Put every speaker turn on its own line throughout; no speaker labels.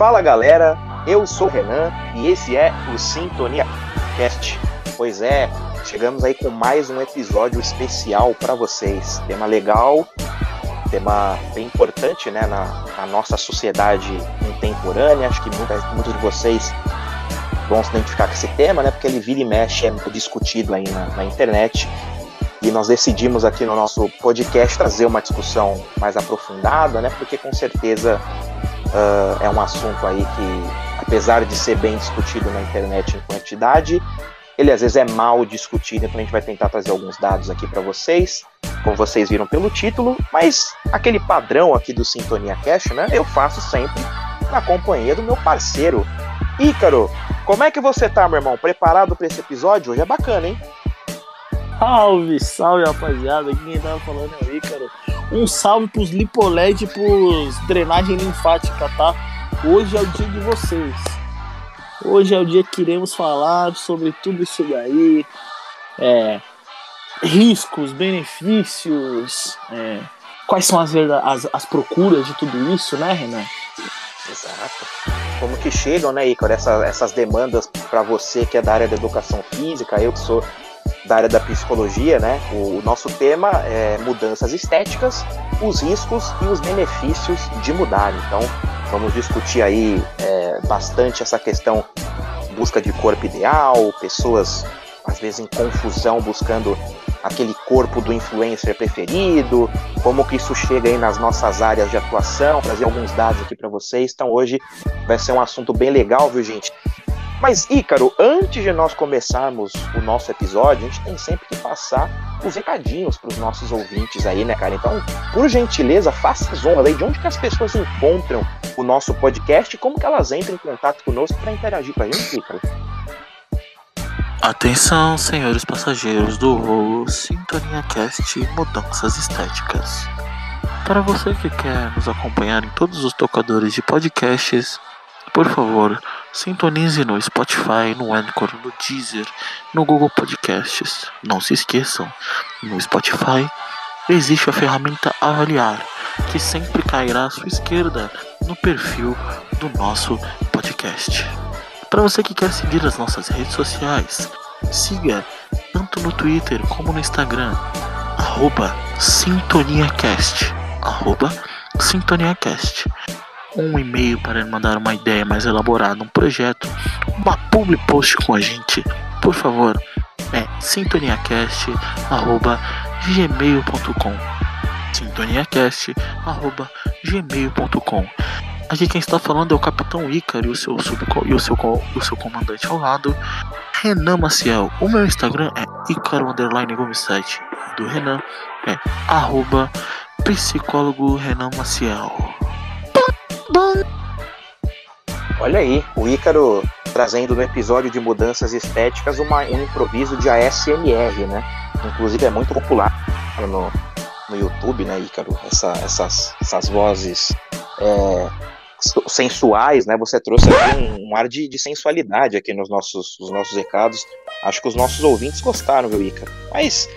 Fala galera, eu sou o Renan e esse é o Sintonia Cast. Pois é, chegamos aí com mais um episódio especial para vocês. Tema legal, tema bem importante né, na, na nossa sociedade contemporânea. Acho que muitos de vocês vão se identificar com esse tema, né? Porque ele vira e mexe, é muito discutido aí na, na internet. E nós decidimos aqui no nosso podcast trazer uma discussão mais aprofundada, né? Porque com certeza uh, é um assunto aí que, apesar de ser bem discutido na internet em quantidade, ele às vezes é mal discutido, então a gente vai tentar trazer alguns dados aqui para vocês, como vocês viram pelo título, mas aquele padrão aqui do Sintonia Cash, né? Eu faço sempre na companhia do meu parceiro Ícaro. Como é que você tá, meu irmão? Preparado para esse episódio? Hoje é bacana, hein?
Salve, salve, rapaziada. Quem tava falando é o Ícaro. Um salve pros lipoled e pros drenagem linfática, tá? Hoje é o dia de vocês. Hoje é o dia que iremos falar sobre tudo isso daí. É, riscos, benefícios, é, quais são as, as, as procuras de tudo isso, né, Renan?
Exato. Como que chegam, né, Ícaro, essa, essas demandas para você que é da área da educação física, eu que sou da área da psicologia, né? O, nosso tema é mudanças estéticas, os riscos e os benefícios de mudar. Então, vamos discutir aí é, bastante essa questão busca de corpo ideal, pessoas às vezes em confusão buscando aquele corpo do influencer preferido, como que isso chega aí nas nossas áreas de atuação, trazer alguns dados aqui para vocês. Então hoje vai ser um assunto bem legal, viu, gente? Mas, Ícaro, antes de nós começarmos o nosso episódio, a gente tem sempre que passar os recadinhos para os nossos ouvintes aí, né, cara? Então, por gentileza, faça as honras aí de onde que as pessoas encontram o nosso podcast e como que elas entram em contato conosco para interagir com a gente, Ícaro.
Atenção, senhores passageiros do voo Sintonia Cast Mudanças Estéticas. Para você que quer nos acompanhar em todos os tocadores de podcasts, por favor, sintonize no Spotify, no Anchor, no Deezer, no Google Podcasts. Não se esqueçam, no Spotify existe a ferramenta Avaliar, que sempre cairá à sua esquerda no perfil do nosso podcast. Para você que quer seguir as nossas redes sociais, siga tanto no Twitter como no Instagram, arroba SintoniaCast, arroba SintoniaCast um e-mail para mandar uma ideia mais elaborada, um projeto, uma public post com a gente, por favor, é sintoniacast@gmail.com. sintoniacast@gmail.com. Aqui quem está falando é o Capitão Ícaro e o seu, sub, e o seu, o seu comandante ao lado, Renan Maciel. O meu Instagram é Ícaro Underline Do Renan é arroba psicólogo Renan Maciel.
Olha aí, o Ícaro trazendo no episódio de mudanças estéticas uma, um improviso de ASMR, né? Inclusive é muito popular no, no YouTube, né, Ícaro? Essa, essas, essas vozes é, sensuais, né? Você trouxe um, um ar de, de, sensualidade aqui nos nossos, nos nossos recados. Acho que os nossos ouvintes gostaram, viu, Ícaro? Mas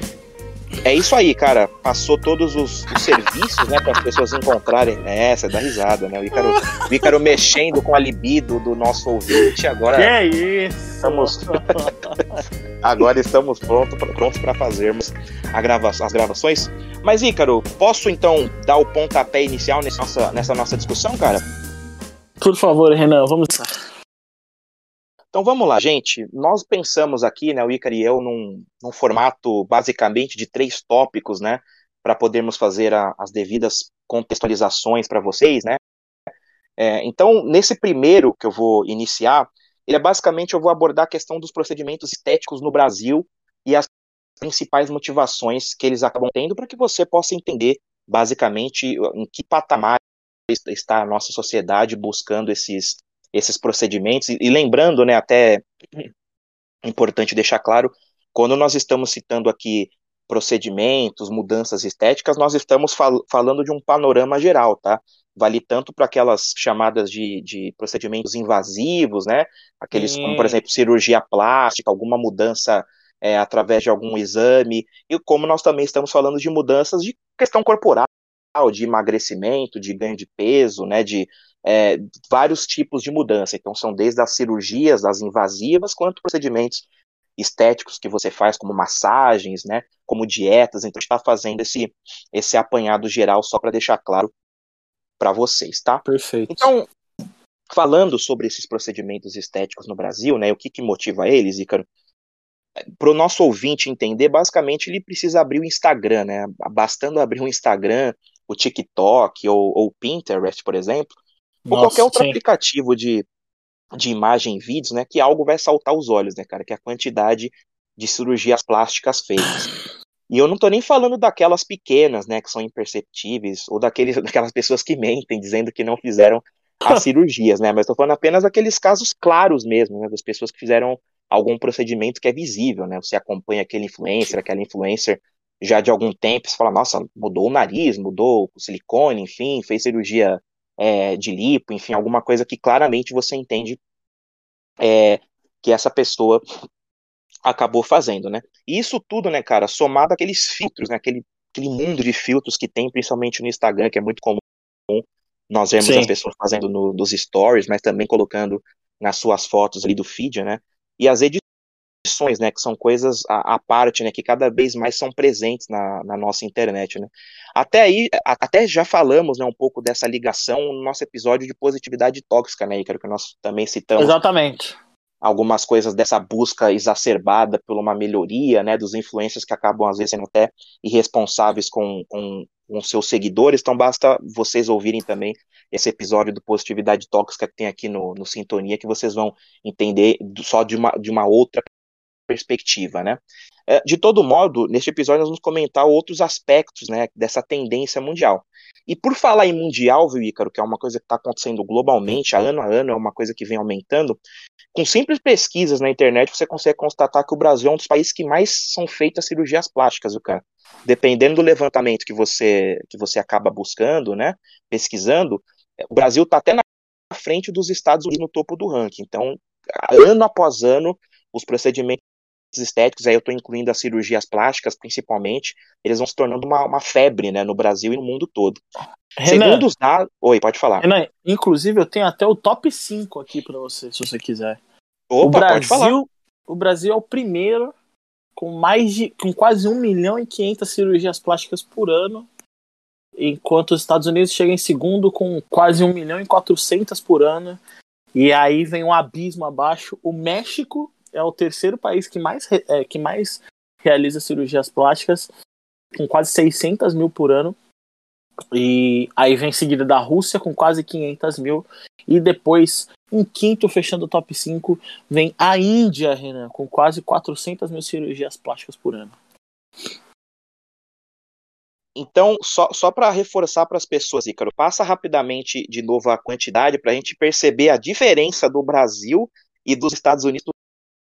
é isso aí, cara. Passou todos os, os serviços, né, para as pessoas encontrarem. É, essa dá risada, né? O Ícaro, o Ícaro mexendo com a libido do nosso ouvinte. Agora.
Que é isso?
Estamos... agora estamos prontos prontos para fazermos grava... as gravações. Mas, Ícaro, posso então dar o pontapé inicial nessa nossa, nessa nossa discussão, cara?
Por favor, Renan, vamos.
Então vamos lá, gente. Nós pensamos aqui, né, o Ícaro e eu, num, num formato basicamente de três tópicos, né, para podermos fazer a, as devidas contextualizações para vocês, né. É, então, nesse primeiro que eu vou iniciar, ele é basicamente eu vou abordar a questão dos procedimentos estéticos no Brasil e as principais motivações que eles acabam tendo para que você possa entender basicamente em que patamar está a nossa sociedade buscando esses esses procedimentos. E, e lembrando, né, até importante deixar claro, quando nós estamos citando aqui procedimentos, mudanças estéticas, nós estamos fal falando de um panorama geral, tá? Vale tanto para aquelas chamadas de, de, procedimentos invasivos, né? Aqueles, Sim. como por exemplo, cirurgia plástica, alguma mudança é, através de algum exame, e como nós também estamos falando de mudanças de questão corporal, de emagrecimento, de ganho de peso, né, de é, vários tipos de mudança. Então, são desde as cirurgias, as invasivas, quanto procedimentos estéticos que você faz, como massagens, né, como dietas. Então, está fazendo esse, esse apanhado geral só para deixar claro para vocês, tá?
Perfeito.
Então, falando sobre esses procedimentos estéticos no Brasil, né, o que, que motiva eles, Ícaro? Para o nosso ouvinte entender, basicamente ele precisa abrir o Instagram, né? Bastando abrir o Instagram, o TikTok ou o Pinterest, por exemplo, Nossa, ou qualquer outro sim. aplicativo de, de imagem e vídeos, né? Que algo vai saltar os olhos, né, cara? Que é a quantidade de cirurgias plásticas feitas. E eu não tô nem falando daquelas pequenas, né, que são imperceptíveis, ou daqueles, daquelas pessoas que mentem, dizendo que não fizeram as cirurgias, né? Mas tô falando apenas daqueles casos claros mesmo, né? Das pessoas que fizeram algum procedimento que é visível, né? Você acompanha aquele influencer, aquela influencer já de algum tempo, você fala, nossa, mudou o nariz, mudou o silicone, enfim, fez cirurgia é, de lipo, enfim, alguma coisa que claramente você entende é, que essa pessoa acabou fazendo, né? E isso tudo, né, cara, somado àqueles filtros, né, aquele, aquele mundo de filtros que tem, principalmente no Instagram, que é muito comum nós vemos Sim. as pessoas fazendo no, nos stories, mas também colocando nas suas fotos ali do feed, né? e as edições, né, que são coisas à, à, parte, né, que cada vez mais são presentes na, na nossa internet, né. Até aí, a, até já falamos, né, um pouco dessa ligação no nosso episódio de positividade tóxica, né, Ícaro, que nós também citamos.
Exatamente.
Algumas coisas dessa busca exacerbada por uma melhoria, né, dos influencers que acabam às vezes sendo até irresponsáveis com, com, com seus seguidores, então basta vocês ouvirem também esse episódio do Positividade Tóxica que tem aqui no, no Sintonia, que vocês vão entender só de uma, de uma outra perspectiva, né? É, de todo modo, neste episódio nós vamos comentar outros aspectos, né, dessa tendência mundial. E por falar em mundial, viu, Ícaro, que é uma coisa que está acontecendo globalmente, ano a ano, é uma coisa que vem aumentando, com simples pesquisas na internet você consegue constatar que o Brasil é um dos países que mais são feitas cirurgias plásticas, o cara dependendo do levantamento que você, que você acaba buscando, né, pesquisando, o Brasil está até na frente dos Estados Unidos no topo do ranking. Então, ano após ano, os procedimentos estéticos, aí eu estou incluindo as cirurgias plásticas principalmente, eles vão se tornando uma, uma febre né, no Brasil e no mundo todo.
Renan,
Segundo os dados. Oi, pode falar.
Renan, inclusive eu tenho até o top 5 aqui para você, se você quiser.
Opa, o Brasil, pode falar.
O Brasil é o primeiro com mais de com quase 1 milhão e 500 cirurgias plásticas por ano, enquanto os Estados Unidos chegam em segundo com quase 1 milhão e 400 por ano. E aí vem um abismo abaixo. O México é o terceiro país que mais, é, que mais realiza cirurgias plásticas, com quase 600 mil por ano. E aí vem seguida da Rússia com quase 500 mil. E depois em quinto, fechando o top 5, vem a Índia, Renan, com quase 400 mil cirurgias plásticas por ano.
Então, só, só para reforçar para as pessoas, Ícaro, passa rapidamente de novo a quantidade para a gente perceber a diferença do Brasil e dos Estados Unidos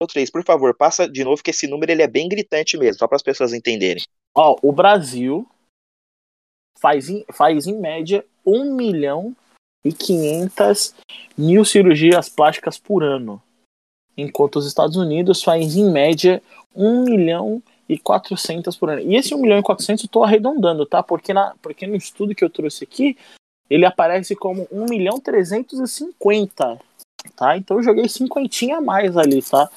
3. Por favor, passa de novo, que esse número ele é bem gritante mesmo, só para as pessoas entenderem.
Ó, o Brasil faz em, faz em média 1 milhão e 500 mil cirurgias plásticas por ano, enquanto os Estados Unidos faz em média 1 milhão e 400 por ano. E esse 1 milhão e 400 eu estou arredondando, tá? Porque, na, porque no estudo que eu trouxe aqui, ele aparece como 1 milhão 350, tá? Então eu joguei cinquentinha a mais ali, tá?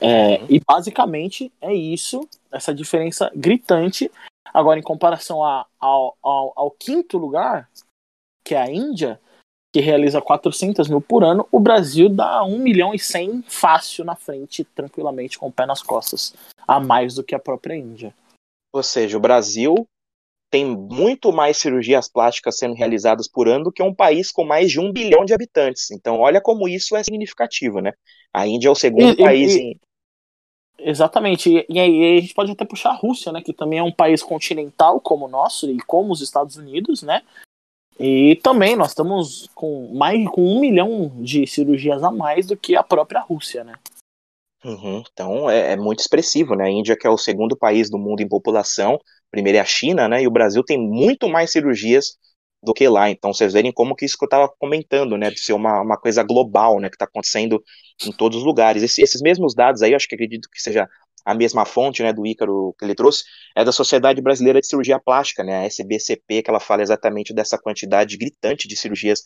É, e basicamente é isso, essa diferença gritante. Agora, em comparação a, ao, ao, ao quinto lugar, que é a Índia, que realiza 400 mil por ano, o Brasil dá 1 milhão e 100 fácil na frente, tranquilamente, com o pé nas costas, a mais do que a própria Índia.
Ou seja, o Brasil tem muito mais cirurgias plásticas sendo realizadas por ano do que um país com mais de um bilhão de habitantes. Então, olha como isso é significativo, né? A Índia é o segundo e, país e, em.
Exatamente, e, e aí a gente pode até puxar a Rússia, né, que também é um país continental como o nosso e como os Estados Unidos, né, e também nós estamos com mais com um milhão de cirurgias a mais do que a própria Rússia, né?
Uhum, então é, é, muito expressivo, né? A Índia que é o segundo país do mundo em população, primeiro é a China, né? E o Brasil tem muito mais cirurgias do que lá. Então vocês verem como que isso que eu estava comentando, né? De ser uma, uma coisa global, né? Que está acontecendo em todos os lugares. Esse, esses mesmos dados aí, eu acho que acredito que seja a mesma fonte, né, do Ícaro que ele trouxe, é da Sociedade Brasileira de Cirurgia Plástica, né, a SBCP, que ela fala exatamente dessa quantidade gritante de cirurgias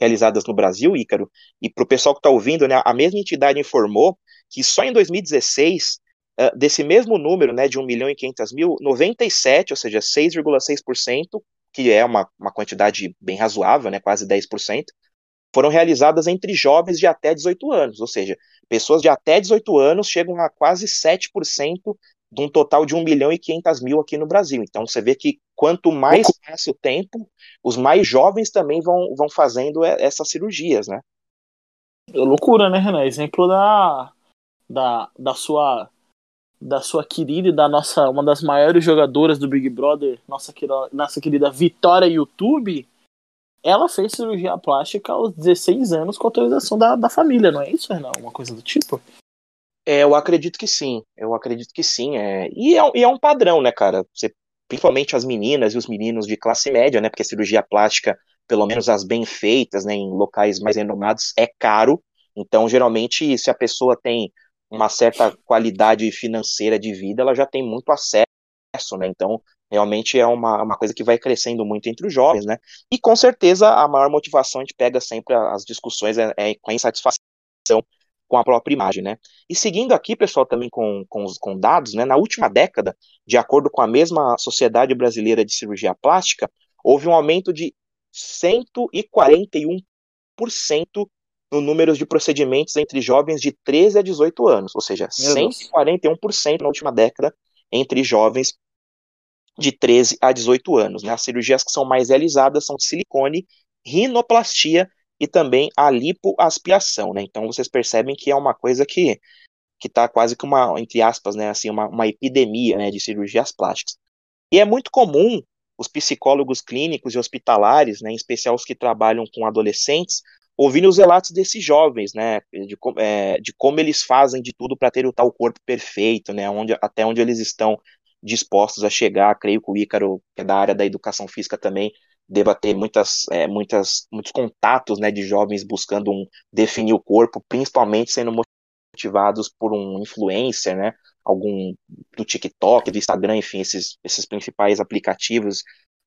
realizadas no Brasil, Ícaro. E para o pessoal que está ouvindo, né, a mesma entidade informou que só em 2016, uh, desse mesmo número, né, de 1 milhão e 500 mil, 97, ou seja, 6,6%, que é uma, uma quantidade bem razoável, né, quase 10%, foram realizadas entre jovens de até 18 anos, ou seja, pessoas de até 18 anos chegam a quase 7% de um total de 1 milhão e 500 mil aqui no Brasil. Então você vê que quanto mais passa o tempo, os mais jovens também vão, vão fazendo essas cirurgias, né?
É loucura, né, Renan? Exemplo da, da, da sua da sua querida e da nossa uma das maiores jogadoras do Big Brother, nossa, nossa querida Vitória YouTube, ela fez cirurgia plástica aos 16 anos com autorização da, da família, não é isso, Renan? Uma coisa do tipo?
É, eu acredito que sim. Eu acredito que sim. É... E, é, e é um padrão, né, cara? Você, principalmente as meninas e os meninos de classe média, né? Porque cirurgia plástica, pelo menos as bem feitas, né, em locais mais renomados, é caro. Então, geralmente, se a pessoa tem uma certa qualidade financeira de vida, ela já tem muito acesso, né? Então, realmente é uma, uma coisa que vai crescendo muito entre os jovens, né? E com certeza a maior motivação a gente pega sempre as discussões é, é com a insatisfação com a própria imagem, né? E seguindo aqui, pessoal, também com, com, com dados, né? Na última década, de acordo com a mesma Sociedade Brasileira de Cirurgia Plástica, houve um aumento de 141% no número de procedimentos entre jovens de 13 a 18 anos, ou seja, 141% na última década entre jovens de 13 a 18 anos. Né? As cirurgias que são mais realizadas são silicone, rinoplastia e também a lipoaspiração. Né? Então vocês percebem que é uma coisa que que está quase que uma, entre aspas, né, assim, uma, uma epidemia né, de cirurgias plásticas. E é muito comum os psicólogos clínicos e hospitalares, né, em especial os que trabalham com adolescentes, ouvindo os relatos desses jovens, né, de, é, de como eles fazem de tudo para ter o tal corpo perfeito, né, onde, até onde eles estão dispostos a chegar. Creio que o Ícaro, que é da área da educação física também, deva ter muitas, é, muitas, muitos contatos né, de jovens buscando um, definir o corpo, principalmente sendo motivados por um influencer, né, algum do TikTok, do Instagram, enfim, esses, esses principais aplicativos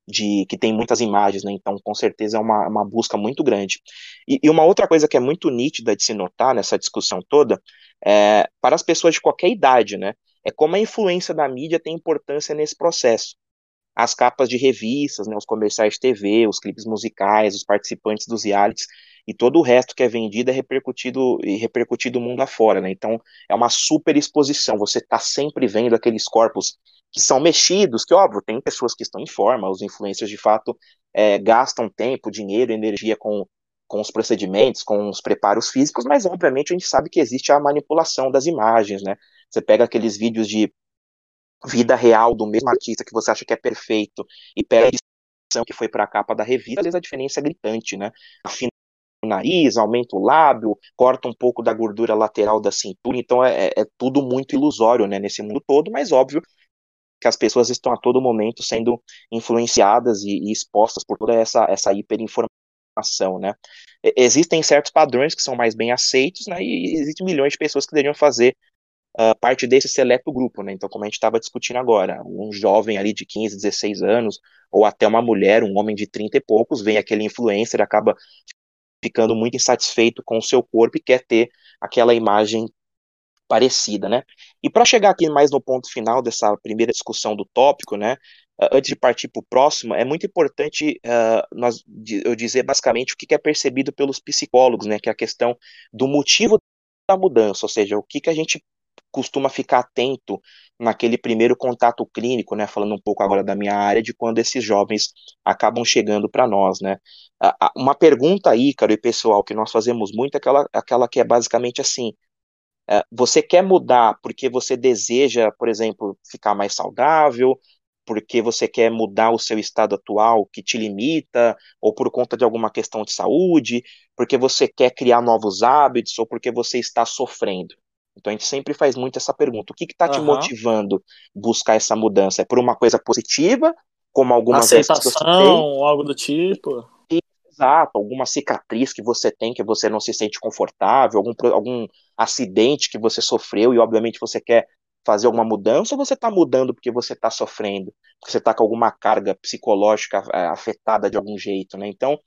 de que tem muitas imagens, né? Então, com certeza é uma, uma busca muito grande. E, e, uma outra coisa que é muito nítida de se notar nessa discussão toda é para as pessoas de qualquer idade, né? é como a influência da mídia tem importância nesse processo. As capas de revistas, né, os comerciais de TV, os clipes musicais, os participantes dos realities e todo o resto que é vendido é repercutido e repercutido mundo afora, né? Então é uma super exposição. Você está sempre vendo aqueles corpos que são mexidos, que óbvio tem pessoas que estão em forma, os influencers de fato é, gastam tempo, dinheiro, energia com com os procedimentos, com os preparos físicos, mas obviamente a gente sabe que existe a manipulação das imagens, né? Você pega aqueles vídeos de vida real do mesmo artista que você acha que é perfeito e edição que foi para a capa da revista, às vezes a diferença é gritante, né? Afina o nariz, aumenta o lábio, corta um pouco da gordura lateral da cintura, então é, é, é tudo muito ilusório, né, nesse mundo todo, mas óbvio que as pessoas estão a todo momento sendo influenciadas e, e expostas por toda essa, essa hiperinformação, né? Existem certos padrões que são mais bem aceitos, né, e existem milhões de pessoas que deveriam fazer uh, parte desse seleto grupo, né? Então, como a gente estava discutindo agora, um jovem ali de 15, 16 anos, ou até uma mulher, um homem de 30 e poucos, vem aquele influencer, acaba ficando muito insatisfeito com o seu corpo e quer ter aquela imagem parecida, né? E para chegar aqui mais no ponto final dessa primeira discussão do tópico, né? Antes de partir para o próximo, é muito importante uh, nós, eu dizer basicamente o que é percebido pelos psicólogos, né? Que é a questão do motivo da mudança, ou seja, o que, que a gente costuma ficar atento naquele primeiro contato clínico, né, falando um pouco agora da minha área, de quando esses jovens acabam chegando para nós, né. Uma pergunta aí, cara, e pessoal, que nós fazemos muito, é aquela, aquela que é basicamente assim, você quer mudar porque você deseja, por exemplo, ficar mais saudável, porque você quer mudar o seu estado atual que te limita, ou por conta de alguma questão de saúde, porque você quer criar novos hábitos, ou porque você está sofrendo. Então a gente sempre faz muito essa pergunta: o que está te uhum. motivando buscar essa mudança? É por uma coisa positiva, como algumas
Aceitação, algo do tipo?
Exato, alguma cicatriz que você tem que você não se sente confortável, algum, algum acidente que você sofreu e obviamente você quer fazer alguma mudança ou você está mudando porque você está sofrendo, porque você está com alguma carga psicológica é, afetada de algum jeito, né? Então,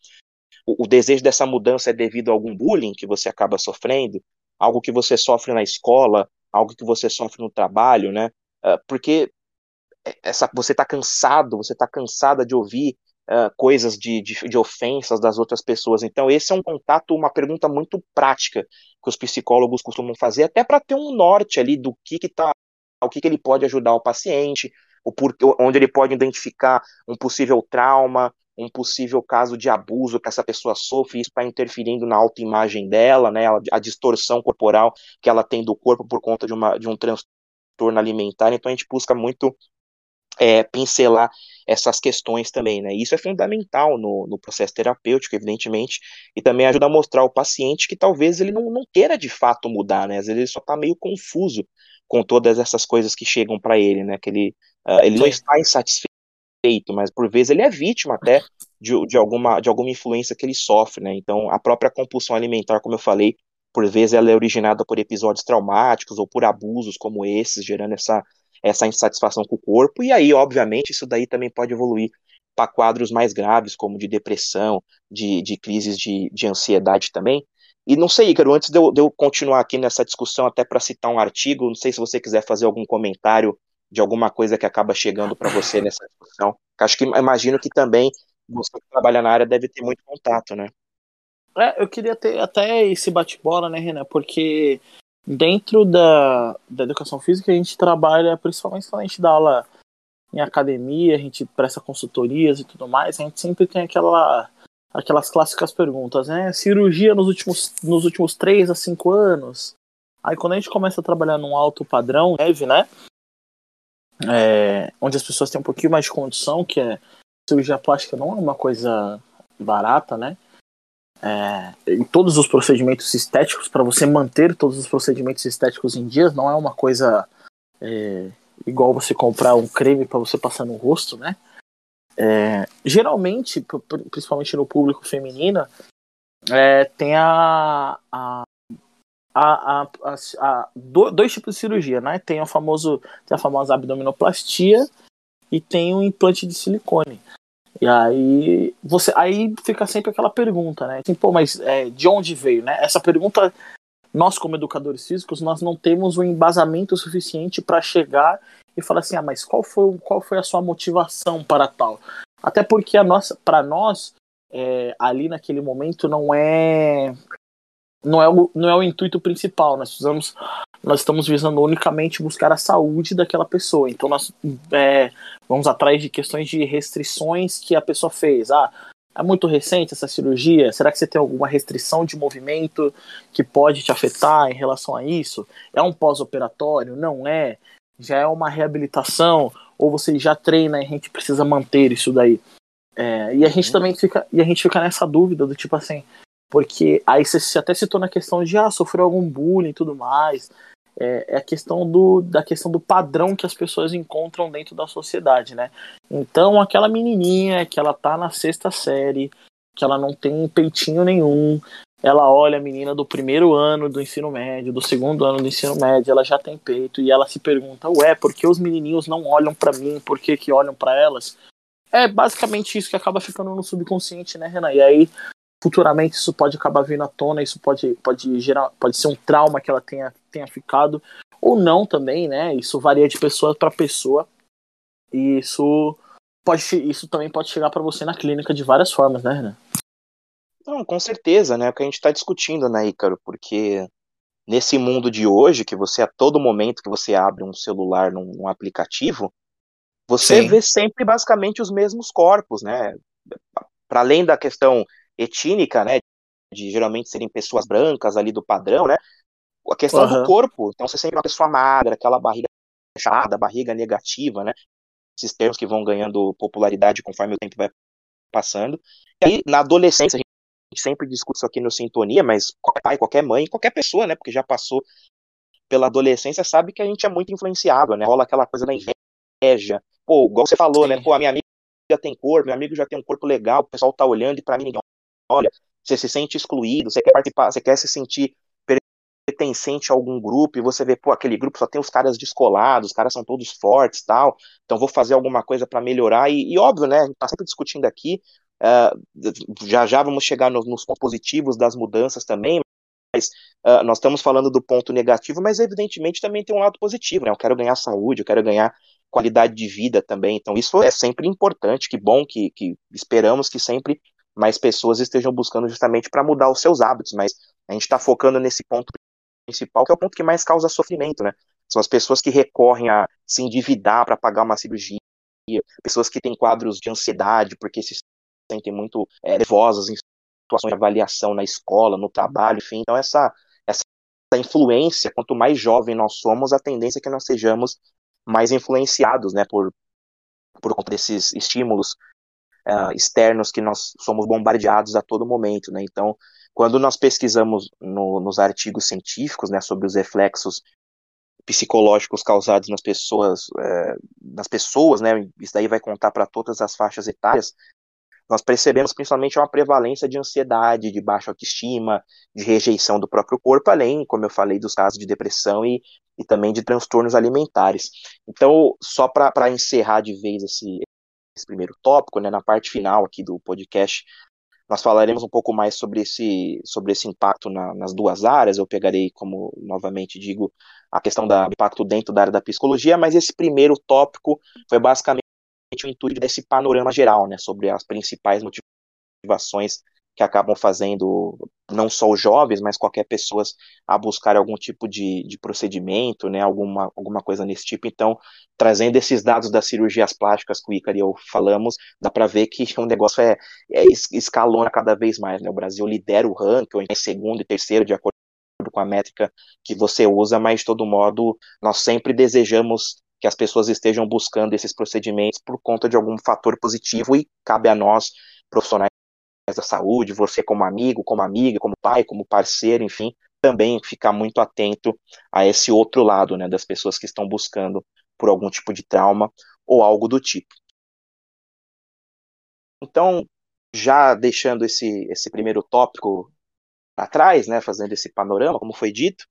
o, o, desejo dessa mudança é devido a algum bullying que você acaba sofrendo, algo que você sofre na escola, algo que você sofre no trabalho, né? Uh, porque essa, você está cansado, você está cansada de ouvir uh, coisas de, de, de, ofensas das outras pessoas. Então, esse é um contato, uma pergunta muito prática que os psicólogos costumam fazer, até para ter um norte ali do que está, o que, que ele pode ajudar o paciente, o por, onde ele pode identificar um possível trauma, um possível caso de abuso que essa pessoa sofre, isso está interferindo na autoimagem dela, né, a distorção corporal que ela tem do corpo por conta de, uma, de um transtorno alimentar. Então a gente busca muito é, pincelar essas questões também, né? Isso é fundamental no, no processo terapêutico, evidentemente, e também ajuda a mostrar ao paciente que talvez ele não, não queira de fato mudar, né? Às vezes ele só está meio confuso com todas essas coisas que chegam para ele, né? Que ele, uh, ele não está insatisfeito, mas por vezes ele é vítima até de, de, alguma, de alguma influência que ele sofre, né? Então, a própria compulsão alimentar, como eu falei, por vezes ela é originada por episódios traumáticos ou por abusos como esses, gerando essa essa insatisfação com o corpo, e aí, obviamente, isso daí também pode evoluir para quadros mais graves, como de depressão, de, de crises de, de ansiedade também. E não sei, Ícaro, antes de eu, de eu continuar aqui nessa discussão, até para citar um artigo, não sei se você quiser fazer algum comentário de alguma coisa que acaba chegando para você nessa discussão. Acho que imagino que também você que trabalha na área deve ter muito contato, né?
É, eu queria ter até esse bate-bola, né, Renan? Porque Dentro da, da educação física, a gente trabalha, principalmente quando a gente dá aula em academia, a gente presta consultorias e tudo mais, a gente sempre tem aquela, aquelas clássicas perguntas, né? Cirurgia nos últimos, nos últimos 3 a 5 anos. Aí quando a gente começa a trabalhar num alto padrão, leve, né? É, onde as pessoas têm um pouquinho mais de condição, que é cirurgia plástica não é uma coisa barata, né? É, em todos os procedimentos estéticos, para você manter todos os procedimentos estéticos em dias, não é uma coisa é, igual você comprar um creme para você passar no rosto, né? É, geralmente, principalmente no público feminino, é, tem a, a, a, a, dois tipos de cirurgia, né? Tem a, famoso, tem a famosa abdominoplastia e tem o implante de silicone. E aí você aí fica sempre aquela pergunta, né? Assim, pô, mas é, de onde veio, né? Essa pergunta nós como educadores físicos nós não temos um embasamento suficiente para chegar e falar assim, ah, mas qual foi qual foi a sua motivação para tal? Até porque a nossa para nós é, ali naquele momento não é não é o, não é o intuito principal. Nós precisamos nós estamos visando unicamente buscar a saúde daquela pessoa. Então nós é, vamos atrás de questões de restrições que a pessoa fez. Ah, é muito recente essa cirurgia? Será que você tem alguma restrição de movimento que pode te afetar em relação a isso? É um pós-operatório? Não é? Já é uma reabilitação? Ou você já treina e a gente precisa manter isso daí? É, e a gente uhum. também fica e a gente fica nessa dúvida do tipo assim, porque aí você até citou na questão de ah, sofreu algum bullying e tudo mais é, é, a questão do, da questão do padrão que as pessoas encontram dentro da sociedade, né? Então, aquela menininha que ela tá na sexta série, que ela não tem peitinho nenhum, ela olha a menina do primeiro ano do ensino médio, do segundo ano do ensino médio, ela já tem peito e ela se pergunta, ué, por que os menininhos não olham para mim, por que que olham para elas? É basicamente isso que acaba ficando no subconsciente, né, Renan? E aí futuramente isso pode acabar vindo à tona, isso pode, pode gerar, pode ser um trauma que ela tenha, tenha ficado, ou não também, né? Isso varia de pessoa para pessoa. E isso pode isso também pode chegar para você na clínica de várias formas, né, Renan?
Não, com certeza, né? É o que a gente está discutindo, né, Ícaro? Porque nesse mundo de hoje, que você a todo momento que você abre um celular num, num aplicativo, você Sim. vê sempre basicamente os mesmos corpos, né? Para além da questão etníca, né? De geralmente serem pessoas brancas ali do padrão, né? A questão uhum. do corpo. Então você sempre uma pessoa magra, aquela barriga fechada, barriga negativa, né? Esses termos que vão ganhando popularidade conforme o tempo vai passando. E aí, na adolescência, a gente sempre discute isso aqui no Sintonia, mas qualquer pai, qualquer mãe, qualquer pessoa, né? Porque já passou pela adolescência, sabe que a gente é muito influenciável, né? Rola aquela coisa da inveja. Pô, igual você falou, né? Né? Pô, a minha amiga já tem corpo, meu amigo já tem um corpo legal, o pessoal tá olhando e pra mim ninguém olha, você se sente excluído, você quer participar, você quer se sentir pertencente a algum grupo e você vê, pô, aquele grupo só tem os caras descolados, os caras são todos fortes tal, então vou fazer alguma coisa para melhorar. E, e, óbvio, né, a gente tá sempre discutindo aqui, uh, já já vamos chegar no, nos pontos positivos das mudanças também, mas uh, nós estamos falando do ponto negativo, mas evidentemente também tem um lado positivo, né? Eu quero ganhar saúde, eu quero ganhar qualidade de vida também. Então isso é sempre importante, que bom que, que esperamos que sempre mais pessoas estejam buscando justamente para mudar os seus hábitos, mas a gente está focando nesse ponto principal, que é o ponto que mais causa sofrimento, né? São as pessoas que recorrem a se endividar para pagar uma cirurgia, pessoas que têm quadros de ansiedade porque se sentem muito é, nervosas em situações de avaliação na escola, no trabalho, enfim. Então essa essa influência, quanto mais jovem nós somos, a tendência é que nós sejamos mais influenciados, né, por por conta desses estímulos uh, externos que nós somos bombardeados a todo momento, né? Então, quando nós pesquisamos no, nos artigos científicos, né, sobre os reflexos psicológicos causados nas pessoas, é, nas pessoas, né, isso daí vai contar para todas as faixas etárias, nós percebemos principalmente uma prevalência de ansiedade, de baixa autoestima, de rejeição do próprio corpo, além, como eu falei, dos casos de depressão e, e também de transtornos alimentares. Então, só para encerrar de vez esse, esse primeiro tópico, né, na parte final aqui do podcast, nós falaremos um pouco mais sobre esse, sobre esse impacto na, nas duas áreas. Eu pegarei, como novamente digo, a questão do impacto dentro da área da psicologia, mas esse primeiro tópico foi basicamente o intuito desse panorama geral, né, sobre as principais motivações que acabam fazendo não só os jovens, mas qualquer pessoa a buscar algum tipo de, de procedimento, né, alguma, alguma coisa nesse tipo. Então, trazendo esses dados das cirurgias plásticas que o Icaro e eu falamos, dá para ver que o negócio é, é escalona cada vez mais. Né? O Brasil lidera o ranking, em segundo e terceiro, de acordo com a métrica que você usa, mas de todo modo, nós sempre desejamos que as pessoas estejam buscando esses procedimentos por conta de algum fator positivo e cabe a nós, profissionais da saúde, você como amigo, como amiga, como pai, como parceiro, enfim, também ficar muito atento a esse outro lado, né, das pessoas que estão buscando por algum tipo de trauma ou algo do tipo. Então, já deixando esse, esse primeiro tópico atrás, né, fazendo esse panorama, como foi dito,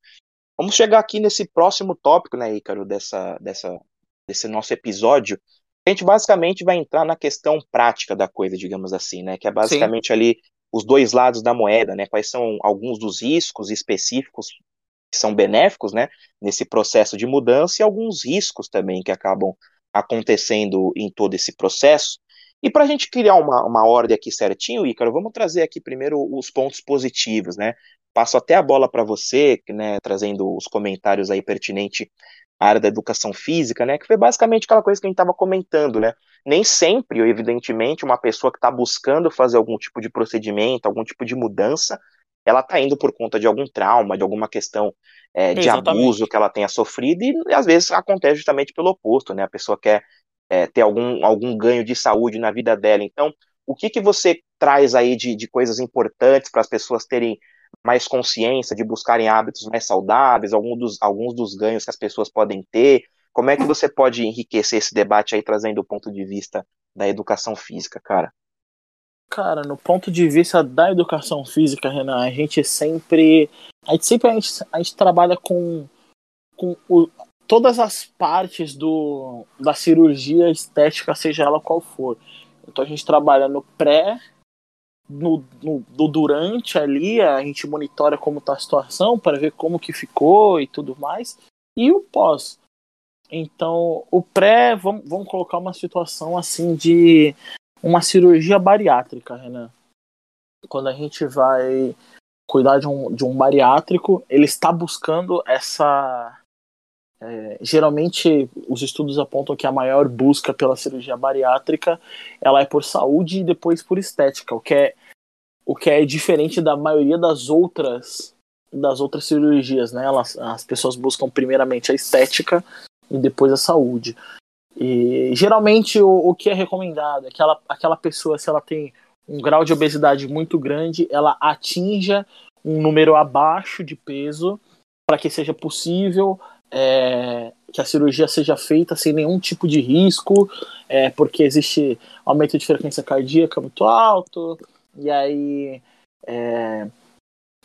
vamos chegar aqui nesse próximo tópico, né, Ícaro, dessa, dessa, desse nosso episódio, a gente basicamente vai entrar na questão prática da coisa, digamos assim, né? Que é basicamente Sim. ali os dois lados da moeda, né? Quais são alguns dos riscos específicos que são benéficos, né? Nesse processo de mudança e alguns riscos também que acabam acontecendo em todo esse processo. E para a gente criar uma, uma ordem aqui certinho, Ícaro, vamos trazer aqui primeiro os pontos positivos, né? Passo até a bola para você, né, trazendo os comentários aí pertinentes área da educação física, né, que foi basicamente aquela coisa que a gente estava comentando, né, nem sempre, evidentemente, uma pessoa que está buscando fazer algum tipo de procedimento, algum tipo de mudança, ela está indo por conta de algum trauma, de alguma questão é, de abuso que ela tenha sofrido, e às vezes acontece justamente pelo oposto, né, a pessoa quer é, ter algum, algum ganho de saúde na vida dela, então, o que, que você traz aí de, de coisas importantes para as pessoas terem mais consciência, de buscarem hábitos mais saudáveis, alguns dos, alguns dos ganhos que as pessoas podem ter? Como é que você pode enriquecer esse debate aí, trazendo o ponto de vista da educação física, cara?
Cara, no ponto de vista da educação física, Renan, a gente sempre. A gente sempre a gente, a gente trabalha com, com o, todas as partes do, da cirurgia estética, seja ela qual for. Então a gente trabalha no pré, no, no, durante ali, a gente monitora como está a situação para ver como que ficou e tudo mais. E o pós. Então, o pré, vamos, vamos colocar uma situação assim de uma cirurgia bariátrica, Renan. Quando a gente vai cuidar de um, de um bariátrico, ele está buscando essa. É, geralmente, os estudos apontam que a maior busca pela cirurgia bariátrica ela é por saúde e depois por estética, o que é o que é diferente da maioria das outras das outras cirurgias, né? Elas, as pessoas buscam primeiramente a estética e depois a saúde. E geralmente o, o que é recomendado é que ela, aquela pessoa, se ela tem um grau de obesidade muito grande, ela atinja um número abaixo de peso para que seja possível é, que a cirurgia seja feita sem nenhum tipo de risco, é, porque existe aumento de frequência cardíaca muito alto, e aí é,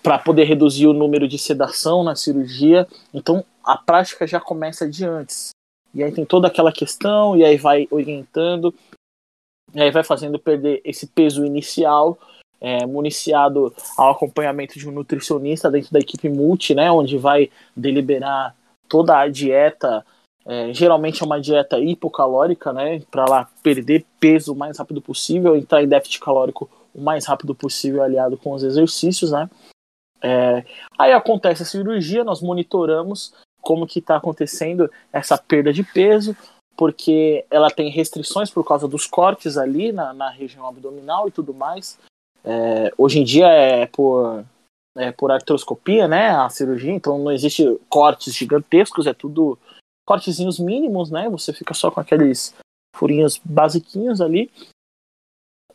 para poder reduzir o número de sedação na cirurgia. Então a prática já começa de antes. E aí tem toda aquela questão, e aí vai orientando, e aí vai fazendo perder esse peso inicial, é, municiado ao acompanhamento de um nutricionista dentro da equipe multi, né, onde vai deliberar toda a dieta. É, geralmente é uma dieta hipocalórica, né, para lá perder peso o mais rápido possível, entrar em déficit calórico o mais rápido possível, aliado com os exercícios, né. É, aí acontece a cirurgia, nós monitoramos como que está acontecendo essa perda de peso, porque ela tem restrições por causa dos cortes ali na, na região abdominal e tudo mais. É, hoje em dia é por, é por artroscopia, né, a cirurgia, então não existe cortes gigantescos, é tudo cortezinhos mínimos, né, você fica só com aqueles furinhos basiquinhos ali.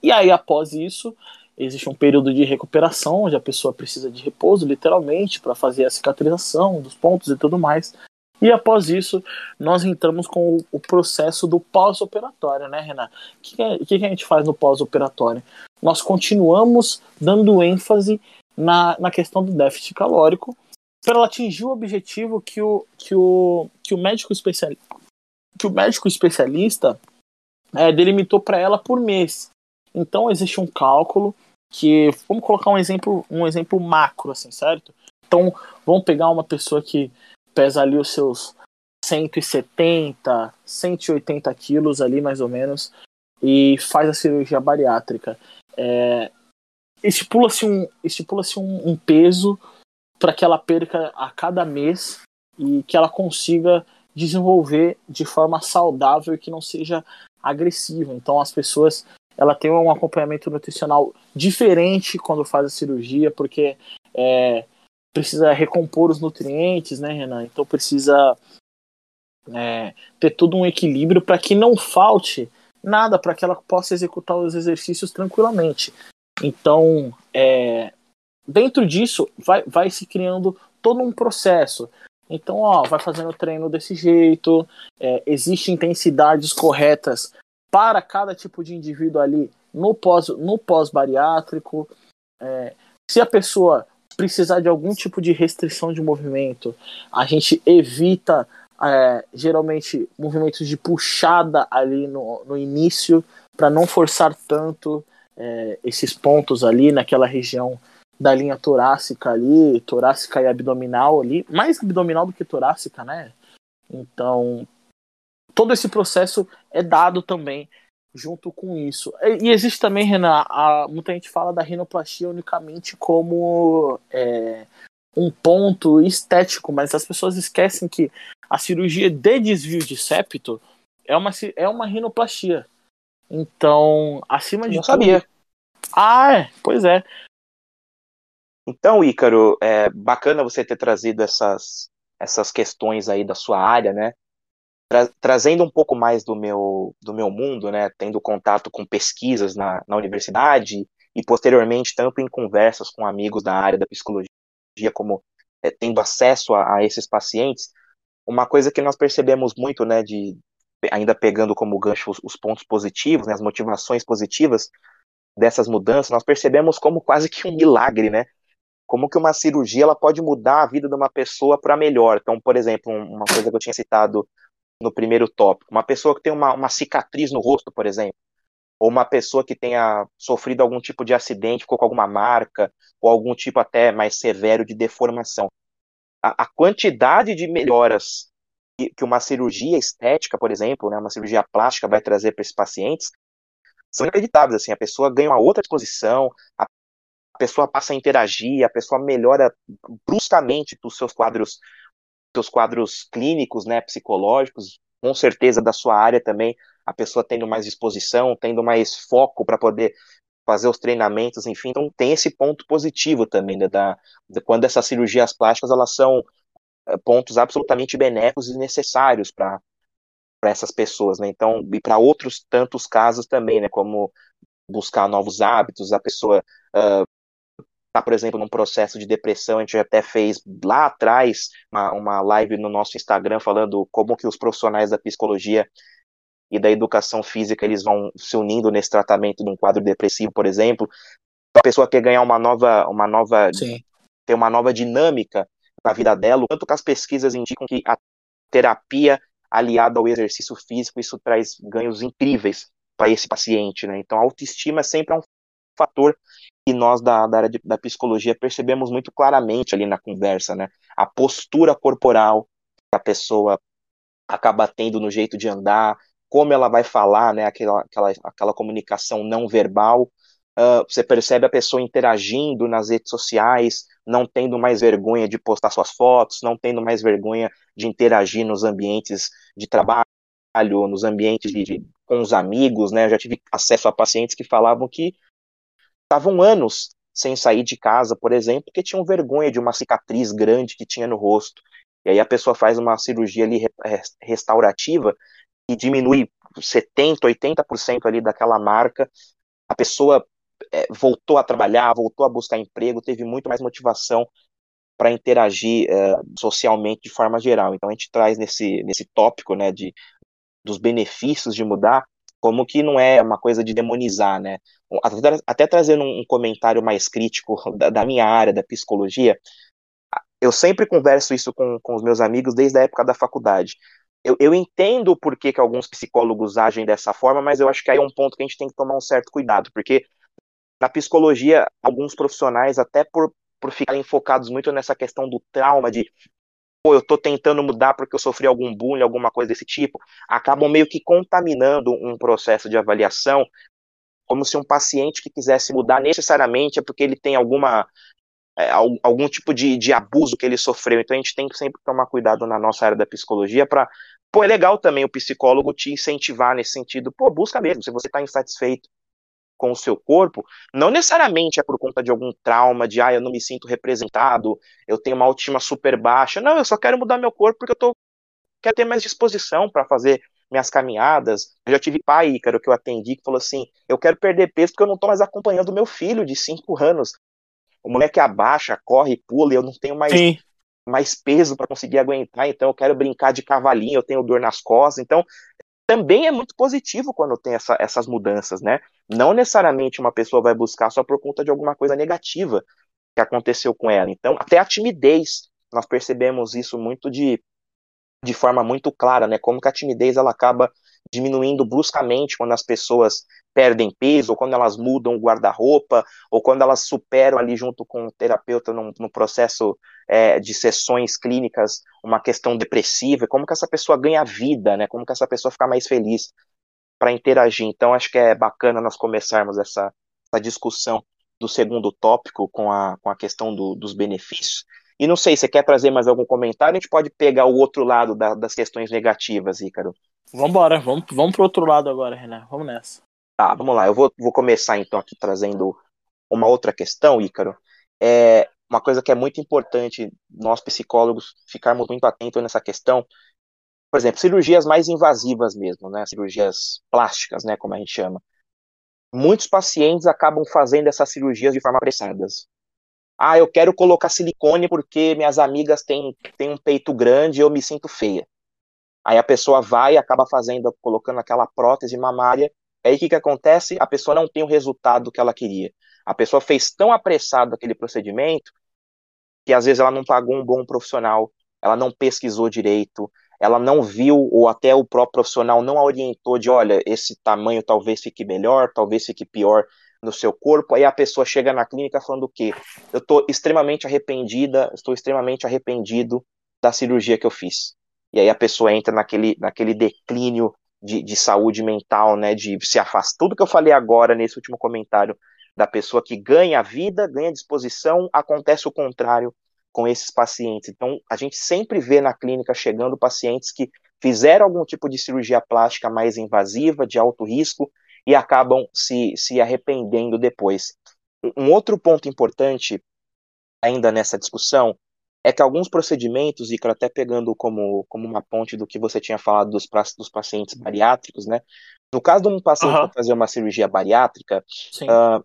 E aí, após isso, existe um período de recuperação, onde a pessoa precisa de repouso, literalmente, para fazer a cicatrização dos pontos e tudo mais. E após isso, nós entramos com o, processo do pós-operatório, né, Renan? O que, que, que, a gente faz no pós-operatório? Nós continuamos dando ênfase na, na questão do déficit calórico para ela atingir o objetivo que o, que o, que o médico especialista que o médico especialista é, delimitou para ela por mês. Então existe um cálculo que vamos colocar um exemplo, um exemplo macro assim, certo? Então, vamos pegar uma pessoa que pesa ali os seus 170, 180 quilos ali mais ou menos e faz a cirurgia bariátrica. É, estipula-se um, estipula um, um peso para que ela perca a cada mês e que ela consiga desenvolver de forma saudável e que não seja agressiva. Então as pessoas ela tem um acompanhamento nutricional diferente quando faz a cirurgia, porque é, precisa recompor os nutrientes, né, Renan? Então precisa é, ter todo um equilíbrio para que não falte nada, para que ela possa executar os exercícios tranquilamente. Então, é, dentro disso, vai, vai se criando todo um processo. Então, ó, vai fazendo treino desse jeito, é, existem intensidades corretas para cada tipo de indivíduo ali no pós no pós bariátrico. É, se a pessoa precisar de algum tipo de restrição de movimento, a gente evita é, geralmente movimentos de puxada ali no, no início para não forçar tanto é, esses pontos ali naquela região da linha torácica ali, torácica e abdominal ali, mais abdominal do que torácica, né? Então, todo esse processo é dado também junto com isso. E, existe também, Renan, a, muita gente fala da rinoplastia unicamente como é, um ponto estético, mas as pessoas esquecem que a cirurgia de desvio de septo é uma, é uma rinoplastia. Então, acima de
Não tudo... sabia.
Ah, é, pois é.
Então, Ícaro, é bacana você ter trazido essas, essas questões aí da sua área, né? Tra trazendo um pouco mais do meu, do meu mundo, né, tendo contato com pesquisas na, na universidade e posteriormente tanto em conversas com amigos da área da psicologia, como é, tendo acesso a, a, esses pacientes, uma coisa que nós percebemos muito, né, de ainda pegando como gancho os, os pontos positivos, né, as motivações positivas dessas mudanças, nós percebemos como quase que um milagre, né, como que uma cirurgia ela pode mudar a vida de uma pessoa para melhor. Então, por exemplo, uma coisa que eu tinha citado no primeiro tópico. Uma pessoa que tem uma, uma cicatriz no rosto, por exemplo, ou uma pessoa que tenha sofrido algum tipo de acidente, ficou com alguma marca, ou algum tipo até mais severo de deformação. A, a quantidade de melhoras que, que, uma cirurgia estética, por exemplo, né, uma cirurgia plástica vai trazer para esses pacientes, são inacreditáveis. Assim, a pessoa ganha uma outra disposição, a pessoa passa a interagir, a pessoa melhora bruscamente os seus quadros seus quadros clínicos, né, psicológicos, com certeza da sua área também, a pessoa tendo mais disposição, tendo mais foco para poder fazer os treinamentos, enfim, então tem esse ponto positivo também, né, da, de quando essas cirurgias plásticas, elas são pontos absolutamente benéficos e necessários para para essas pessoas, né? Então, e para outros tantos casos também, né? Como buscar novos hábitos, a pessoa uh, está, por exemplo, num processo de depressão, a gente até fez lá atrás uma, uma live no nosso Instagram falando como que os profissionais da psicologia e da educação física eles vão se unindo nesse tratamento de um quadro depressivo, por exemplo. A pessoa quer ganhar uma nova, uma nova ter uma nova dinâmica na vida dela, tanto que as pesquisas indicam que a terapia aliada ao exercício físico, isso traz ganhos incríveis para esse paciente, né? Então, a autoestima sempre é um fator que nós da, da área de, da psicologia percebemos muito claramente ali na conversa, né? A postura corporal que a pessoa acaba tendo no jeito de andar, como ela vai falar, né? Aquela, aquela, aquela comunicação não verbal. Uh, você percebe a pessoa interagindo nas redes sociais, não tendo mais vergonha de postar suas fotos, não tendo mais vergonha de interagir nos ambientes de trabalho, nos ambientes de, de com os amigos, né? Eu já tive acesso a pacientes que falavam que estavam anos sem sair de casa, por exemplo, porque tinham vergonha de uma cicatriz grande que tinha no rosto. E aí a pessoa faz uma cirurgia ali restaurativa e diminui 70%, 80% ali daquela marca. A pessoa é, voltou a trabalhar, voltou a buscar emprego, teve muito mais motivação para interagir é, socialmente de forma geral. Então a gente traz nesse, nesse tópico né, de, dos benefícios de mudar, como que não é uma coisa de demonizar, né? Até, até trazendo um, comentário mais crítico da, da, minha área, da psicologia, eu sempre converso isso com, com os meus amigos desde a época da faculdade. Eu, eu entendo por que, que alguns psicólogos agem dessa forma, mas eu acho que aí é um ponto que a gente tem que tomar um certo cuidado, porque na psicologia, alguns profissionais, até por, por ficarem focados muito nessa questão do trauma, de pô, eu tô tentando mudar porque eu sofri algum bullying, alguma coisa desse tipo, acabam meio que contaminando um processo de avaliação, como se um paciente que quisesse mudar necessariamente é porque ele tem alguma é, algum tipo de, de abuso que ele sofreu. Então a gente tem que sempre tomar cuidado na nossa área da psicologia para Pô, é legal também o psicólogo te incentivar nesse sentido. Pô, busca mesmo. Se você está insatisfeito, com o seu corpo, não necessariamente é por conta de algum trauma, de ah, eu não me sinto representado, eu tenho uma autoestima super baixa. Não, eu só quero mudar meu corpo porque eu tô, quero ter mais disposição para fazer minhas caminhadas. Eu já tive pai, Ícaro, que eu atendi, que falou assim: eu quero perder peso porque eu não tô mais acompanhando meu filho de 5 anos. O moleque abaixa, corre, pula, e eu não tenho mais, mais peso para conseguir aguentar, então eu quero brincar de cavalinho, eu tenho dor nas costas. Então, também é muito positivo quando tem essa, essas mudanças, né? Não necessariamente uma pessoa vai buscar só por conta de alguma coisa negativa que aconteceu com ela. Então, até a timidez, nós percebemos isso muito de, de forma muito clara, né? Como que a timidez ela acaba diminuindo bruscamente quando as pessoas perdem peso, ou quando elas mudam o guarda-roupa, ou quando elas superam ali junto com o terapeuta no, no processo é, de sessões clínicas uma questão depressiva, como que essa pessoa ganha vida, né? Como que essa pessoa fica mais feliz para interagir. Então acho que é bacana nós começarmos essa, essa discussão do segundo tópico com a, com a questão do, dos benefícios. E não sei, você quer trazer mais algum comentário? A gente pode pegar o outro lado da, das questões negativas, Ícaro.
Vambora, vamos, vamos pro outro lado agora, Renan. Vamos nessa.
Tá, vamos lá. Eu vou, vou começar então aqui trazendo uma outra questão, Ícaro. É uma coisa que é muito importante nós psicólogos ficarmos muito atentos nessa questão. Por exemplo, cirurgias mais invasivas mesmo, né? Cirurgias plásticas, né? Como a gente chama. Muitos pacientes acabam fazendo essas cirurgias de forma apressadas. Ah, eu quero colocar silicone porque minhas amigas têm, têm um peito grande e eu me sinto feia. Aí a pessoa vai acaba fazendo, colocando aquela prótese mamária. Aí o que, que acontece? A pessoa não tem o resultado que ela queria. A pessoa fez tão apressado aquele procedimento que às vezes ela não pagou um bom profissional, ela não pesquisou direito, ela não viu, ou até o próprio profissional não a orientou de, olha, esse tamanho talvez fique melhor, talvez fique pior no seu corpo. Aí a pessoa chega na clínica falando o quê? Eu estou extremamente arrependida, estou extremamente arrependido da cirurgia que eu fiz. E aí a pessoa entra naquele, naquele declínio de, de saúde mental, né, de se afastar. Tudo que eu falei agora nesse último comentário da pessoa que ganha a vida, ganha disposição, acontece o contrário com esses pacientes. Então, a gente sempre vê na clínica chegando pacientes que fizeram algum tipo de cirurgia plástica mais invasiva, de alto risco, e acabam se, se arrependendo depois. Um outro ponto importante, ainda nessa discussão, é que alguns procedimentos, e até pegando como, como uma ponte do que você tinha falado dos, dos pacientes bariátricos, né? No caso de um paciente uhum. fazer uma cirurgia bariátrica, uh,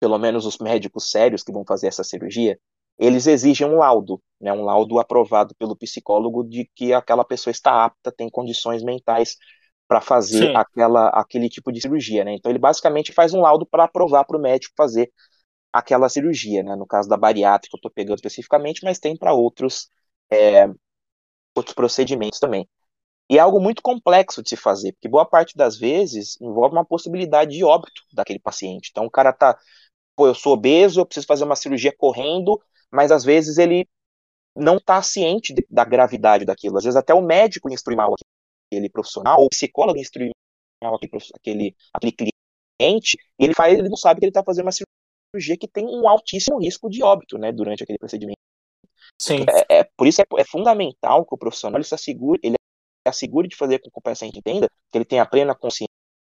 pelo menos os médicos sérios que vão fazer essa cirurgia, eles exigem um laudo, né, um laudo aprovado pelo psicólogo de que aquela pessoa está apta, tem condições mentais para fazer aquela, aquele tipo de cirurgia. Né? Então ele basicamente faz um laudo para aprovar para o médico fazer aquela cirurgia, né? No caso da bariátrica, eu estou pegando especificamente, mas tem para outros, é, outros procedimentos também. E é algo muito complexo de se fazer, porque boa parte das vezes envolve uma possibilidade de óbito daquele paciente. Então o cara tá, pô, eu sou obeso, eu preciso fazer uma cirurgia correndo, mas às vezes ele não está ciente da gravidade daquilo. Às vezes até o médico instrui mal aquele profissional, ou o psicólogo instrui mal aquele, aquele, aquele cliente, e ele faz, ele não sabe que ele está fazendo uma cirurgia que tem um altíssimo risco de óbito, né, durante aquele procedimento.
Sim.
É, é por isso é, é, fundamental que o profissional ele se assegure, ele assegure de fazer com que o paciente entenda que ele tenha plena consciência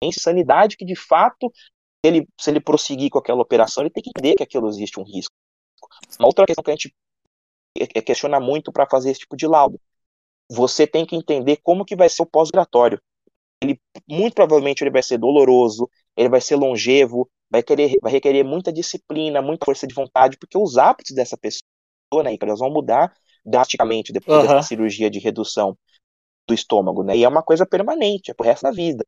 e sanidade que de fato ele, se ele prosseguir com aquela operação, ele tem que entender que aquilo existe um risco. Uma outra questão que a gente questiona muito para fazer esse tipo de laudo. Você tem que entender como que vai ser o pós-operatório. Ele muito provavelmente ele vai ser doloroso, ele vai ser longevo, vai querer vai requerer muita disciplina, muita força de vontade, porque os hábitos dessa pessoa, né, elas vão mudar drasticamente depois uhum. dessa cirurgia de redução do estômago, né? E é uma coisa permanente, é pro resto da vida.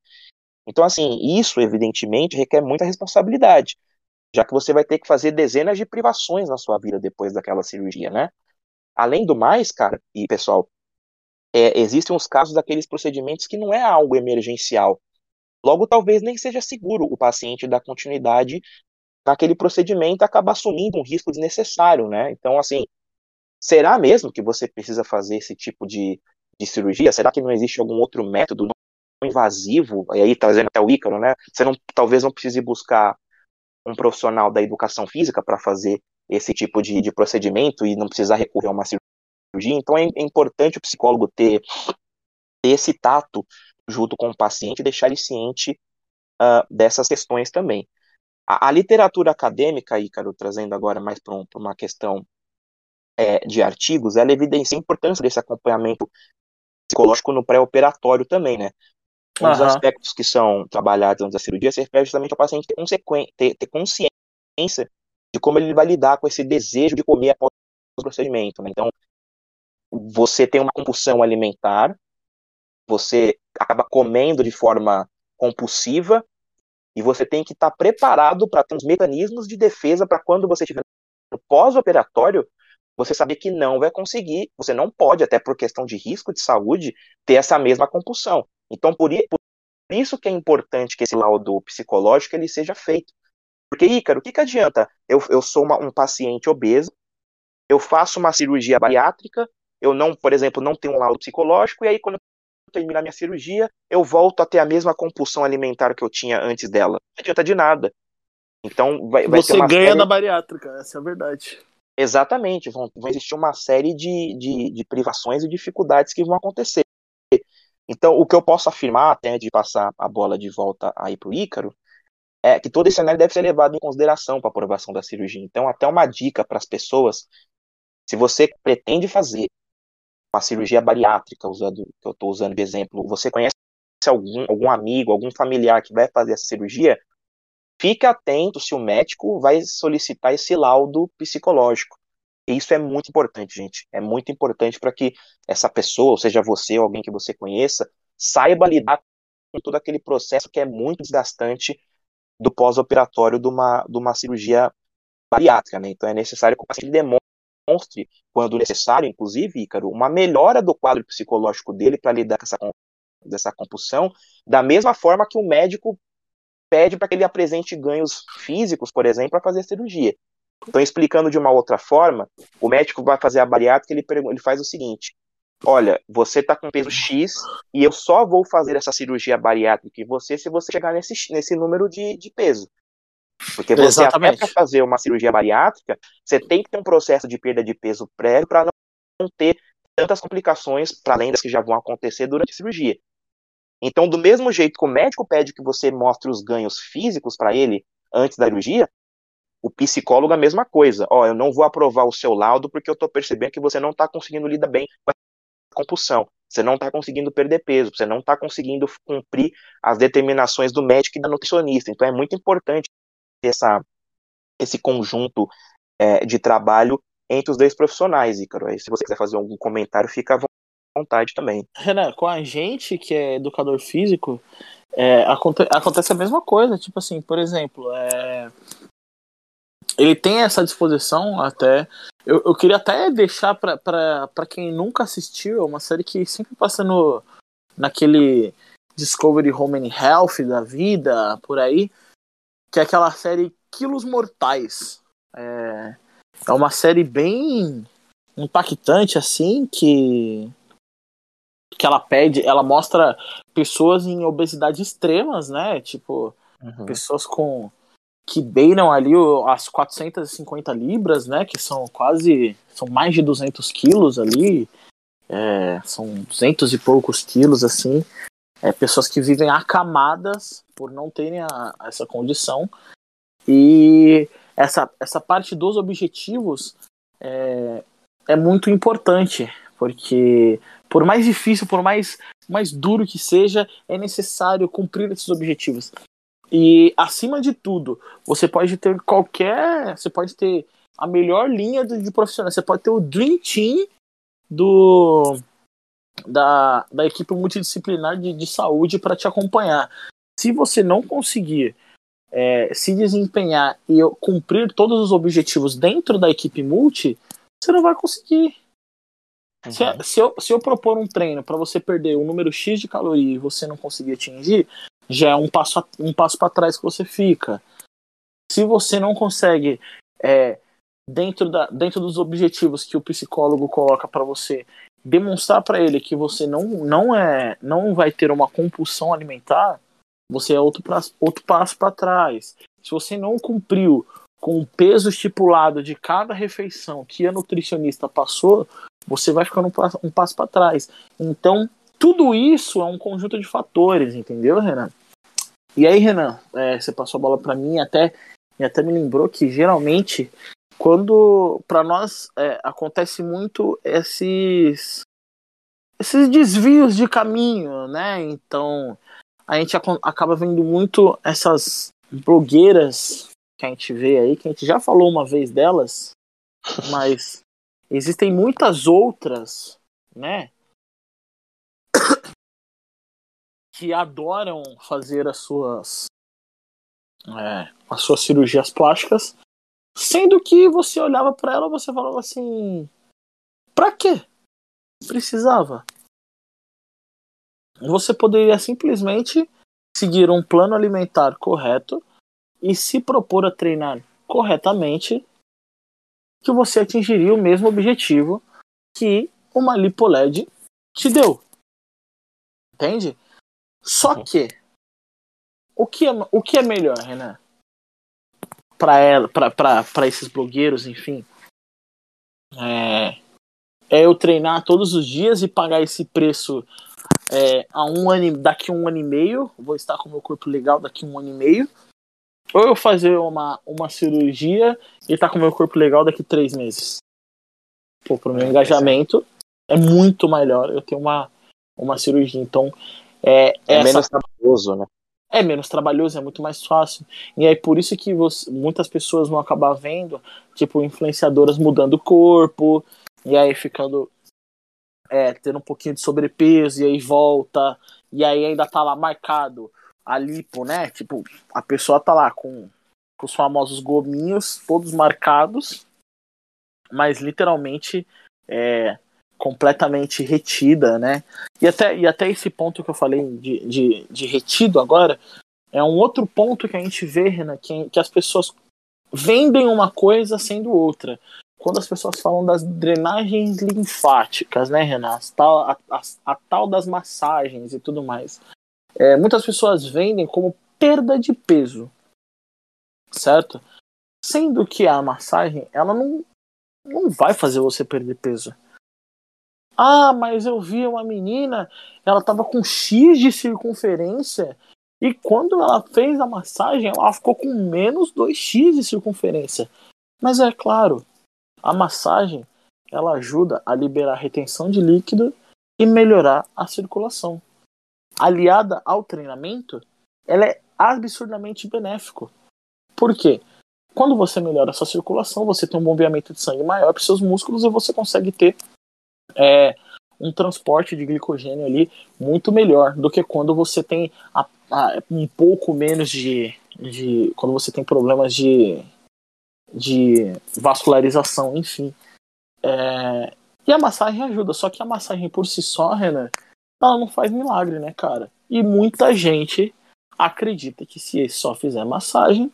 Então, assim, isso evidentemente requer muita responsabilidade, já que você vai ter que fazer dezenas de privações na sua vida depois daquela cirurgia, né? Além do mais, cara, e pessoal, é, existem os casos daqueles procedimentos que não é algo emergencial. Logo, talvez nem seja seguro o paciente dar continuidade naquele procedimento acabar assumindo um risco desnecessário, né? Então, assim, será mesmo que você precisa fazer esse tipo de, de cirurgia? Será que não existe algum outro método invasivo? E aí, trazendo até o Ícaro, né? Você não, talvez não precise buscar um profissional da educação física para fazer esse tipo de, de, procedimento e não precisar recorrer a uma cirurgia. Então, é, é importante o psicólogo ter, ter esse tato junto com o paciente e deixar ele ciente uh, dessas questões também. A, a, literatura acadêmica, Ícaro, trazendo agora mais para um, uma questão é, de artigos, ela evidencia a importância desse acompanhamento psicológico no pré-operatório também, né? Um uhum. dos aspectos que são trabalhados antes da cirurgia se refere justamente ao paciente ter, ter, ter consciência de como ele vai lidar com esse desejo de comer após o procedimento. Né? Então, você tem uma compulsão alimentar, você acaba comendo de forma compulsiva e você tem que estar preparado para ter uns mecanismos de defesa para quando você estiver no pós-operatório, você saber que não vai conseguir, você não pode, até por questão de risco de saúde, ter essa mesma compulsão. Então, por, isso que é importante que esse laudo psicológico ele seja feito. Porque, Ícaro, o que, que adianta? Eu, eu sou uma, um paciente obeso, eu faço uma cirurgia bariátrica, eu não, por exemplo, não tenho um laudo psicológico, e aí quando terminar minha cirurgia, eu volto a ter a mesma compulsão alimentar que eu tinha antes dela. Não adianta de nada. Então, vai, vai
Você ganha série... da bariátrica, essa é a verdade.
Exatamente, vão, vão existir uma série de, de, de, privações e dificuldades que vão acontecer. Então, o que eu posso afirmar, até de passar a bola de volta aí para o Ícaro, é que todo esse cenário deve ser levado em consideração para a aprovação da cirurgia. Então, até uma dica para as pessoas: se você pretende fazer uma cirurgia bariátrica, usando que eu estou usando de exemplo, você conhece algum, algum amigo, algum familiar que vai fazer essa cirurgia, fique atento se o médico vai solicitar esse laudo psicológico. E isso é muito importante, gente. É muito importante para que essa pessoa, ou seja você ou alguém que você conheça, saiba lidar com todo aquele processo que é muito desgastante do pós-operatório de uma, de uma cirurgia bariátrica. Né? Então é necessário que o paciente demonstre, quando necessário, inclusive, Ícaro, uma melhora do quadro psicológico dele para lidar com essa, compulsão, da mesma forma que o médico pede para que ele apresente ganhos físicos, por exemplo, para fazer a cirurgia. Então, explicando de uma outra forma, o médico vai fazer a bariátrica, ele, ele faz o seguinte: olha, você está com peso X e eu só vou fazer essa cirurgia bariátrica em você se você chegar nesse, nesse número de, de peso. Porque você Exatamente. até para fazer uma cirurgia bariátrica, você tem que ter um processo de perda de peso prévio para não ter tantas complicações para além das que já vão acontecer durante a cirurgia. Então, do mesmo jeito que o médico pede que você mostre os ganhos físicos para ele antes da cirurgia, o psicólogo a mesma coisa. Ó, oh, eu não vou aprovar o seu laudo porque eu estou percebendo que você não está conseguindo lidar bem com a compulsão. Você não está conseguindo perder peso, você não está conseguindo cumprir as determinações do médico e da nutricionista. Então é muito importante essa, esse conjunto é, de trabalho entre os dois profissionais, Ícaro. Aí, se você quiser fazer algum comentário, fica à vontade também.
Renan, com a gente que é educador físico, é, aconte acontece a mesma coisa. Tipo assim, por exemplo, é, ele tem essa disposição até. Eu, eu queria até deixar para quem nunca assistiu, é uma série que sempre passa no, naquele Discovery Home and Health da vida, por aí, que é aquela série Quilos Mortais. É, é uma série bem impactante, assim, que que ela pede, ela mostra pessoas em obesidade extremas, né? Tipo, uhum. pessoas com que beiram ali as 450 libras, né? Que são quase, são mais de 200 quilos ali, é, são 200 e poucos quilos, assim. É, pessoas que vivem acamadas por não terem a, essa condição. E essa, essa parte dos objetivos é, é muito importante, porque por mais difícil, por mais, mais duro que seja, é necessário cumprir esses objetivos. E acima de tudo, você pode ter qualquer. Você pode ter a melhor linha de, de. Você pode ter o Dream Team do, da, da equipe multidisciplinar de, de saúde para te acompanhar. Se você não conseguir é, se desempenhar e cumprir todos os objetivos dentro da equipe multi, você não vai conseguir. Uhum. Se, se, eu, se eu propor um treino para você perder o um número X de caloria e você não conseguir atingir, já é um passo, um passo para trás que você fica. Se você não consegue, é, dentro, da, dentro dos objetivos que o psicólogo coloca para você, demonstrar para ele que você não, não, é, não vai ter uma compulsão alimentar, você é outro, pra, outro passo para trás. Se você não cumpriu com o peso estipulado de cada refeição que a nutricionista passou, você vai ficando um passo para trás. Então, tudo isso é um conjunto de fatores, entendeu, Renan? E aí, Renan, é, você passou a bola para mim até e até me lembrou que geralmente quando para nós é, acontece muito esses esses desvios de caminho, né? Então a gente acaba vendo muito essas blogueiras que a gente vê aí, que a gente já falou uma vez delas, mas existem muitas outras, né? que adoram fazer as suas é, as suas cirurgias plásticas, sendo que você olhava para ela, você falava assim, para quê? Precisava. Você poderia simplesmente seguir um plano alimentar correto e se propor a treinar corretamente, que você atingiria o mesmo objetivo que uma LipoLed te deu. Entende? Só uhum. que o que é, o que é melhor, Renan? Para ela, para esses blogueiros, enfim, é, é eu treinar todos os dias e pagar esse preço é, a um ano, daqui a um ano e meio, vou estar com o meu corpo legal daqui a um ano e meio, ou eu fazer uma, uma cirurgia e estar com o meu corpo legal daqui a três meses. Pô, pro meu engajamento é muito melhor eu ter uma, uma cirurgia. Então, é,
é essa... menos trabalhoso, né?
É menos trabalhoso, é muito mais fácil. E aí por isso que você, muitas pessoas vão acabar vendo, tipo, influenciadoras mudando o corpo, e aí ficando é, tendo um pouquinho de sobrepeso, e aí volta, e aí ainda tá lá marcado a lipo, né? Tipo, a pessoa tá lá com, com os famosos gominhos todos marcados, mas literalmente é, completamente retida, né? E até, e até esse ponto que eu falei de, de, de retido agora é um outro ponto que a gente vê, Renan, que, que as pessoas vendem uma coisa sendo outra. Quando as pessoas falam das drenagens linfáticas, né, Renan? A tal, a, a, a tal das massagens e tudo mais. É, muitas pessoas vendem como perda de peso, certo? Sendo que a massagem, ela não, não vai fazer você perder peso ah, mas eu vi uma menina, ela tava com X de circunferência e quando ela fez a massagem, ela ficou com menos 2x de circunferência. Mas é claro, a massagem ela ajuda a liberar a retenção de líquido e melhorar a circulação. Aliada ao treinamento, ela é absurdamente benéfico. Por quê? Quando você melhora a sua circulação, você tem um bombeamento de sangue maior para seus músculos e você consegue ter é, um transporte de glicogênio ali muito melhor do que quando você tem a, a, um pouco menos de, de. quando você tem problemas de, de vascularização, enfim. É, e a massagem ajuda, só que a massagem por si só, Renan, ela não faz milagre, né, cara? E muita gente acredita que se só fizer massagem,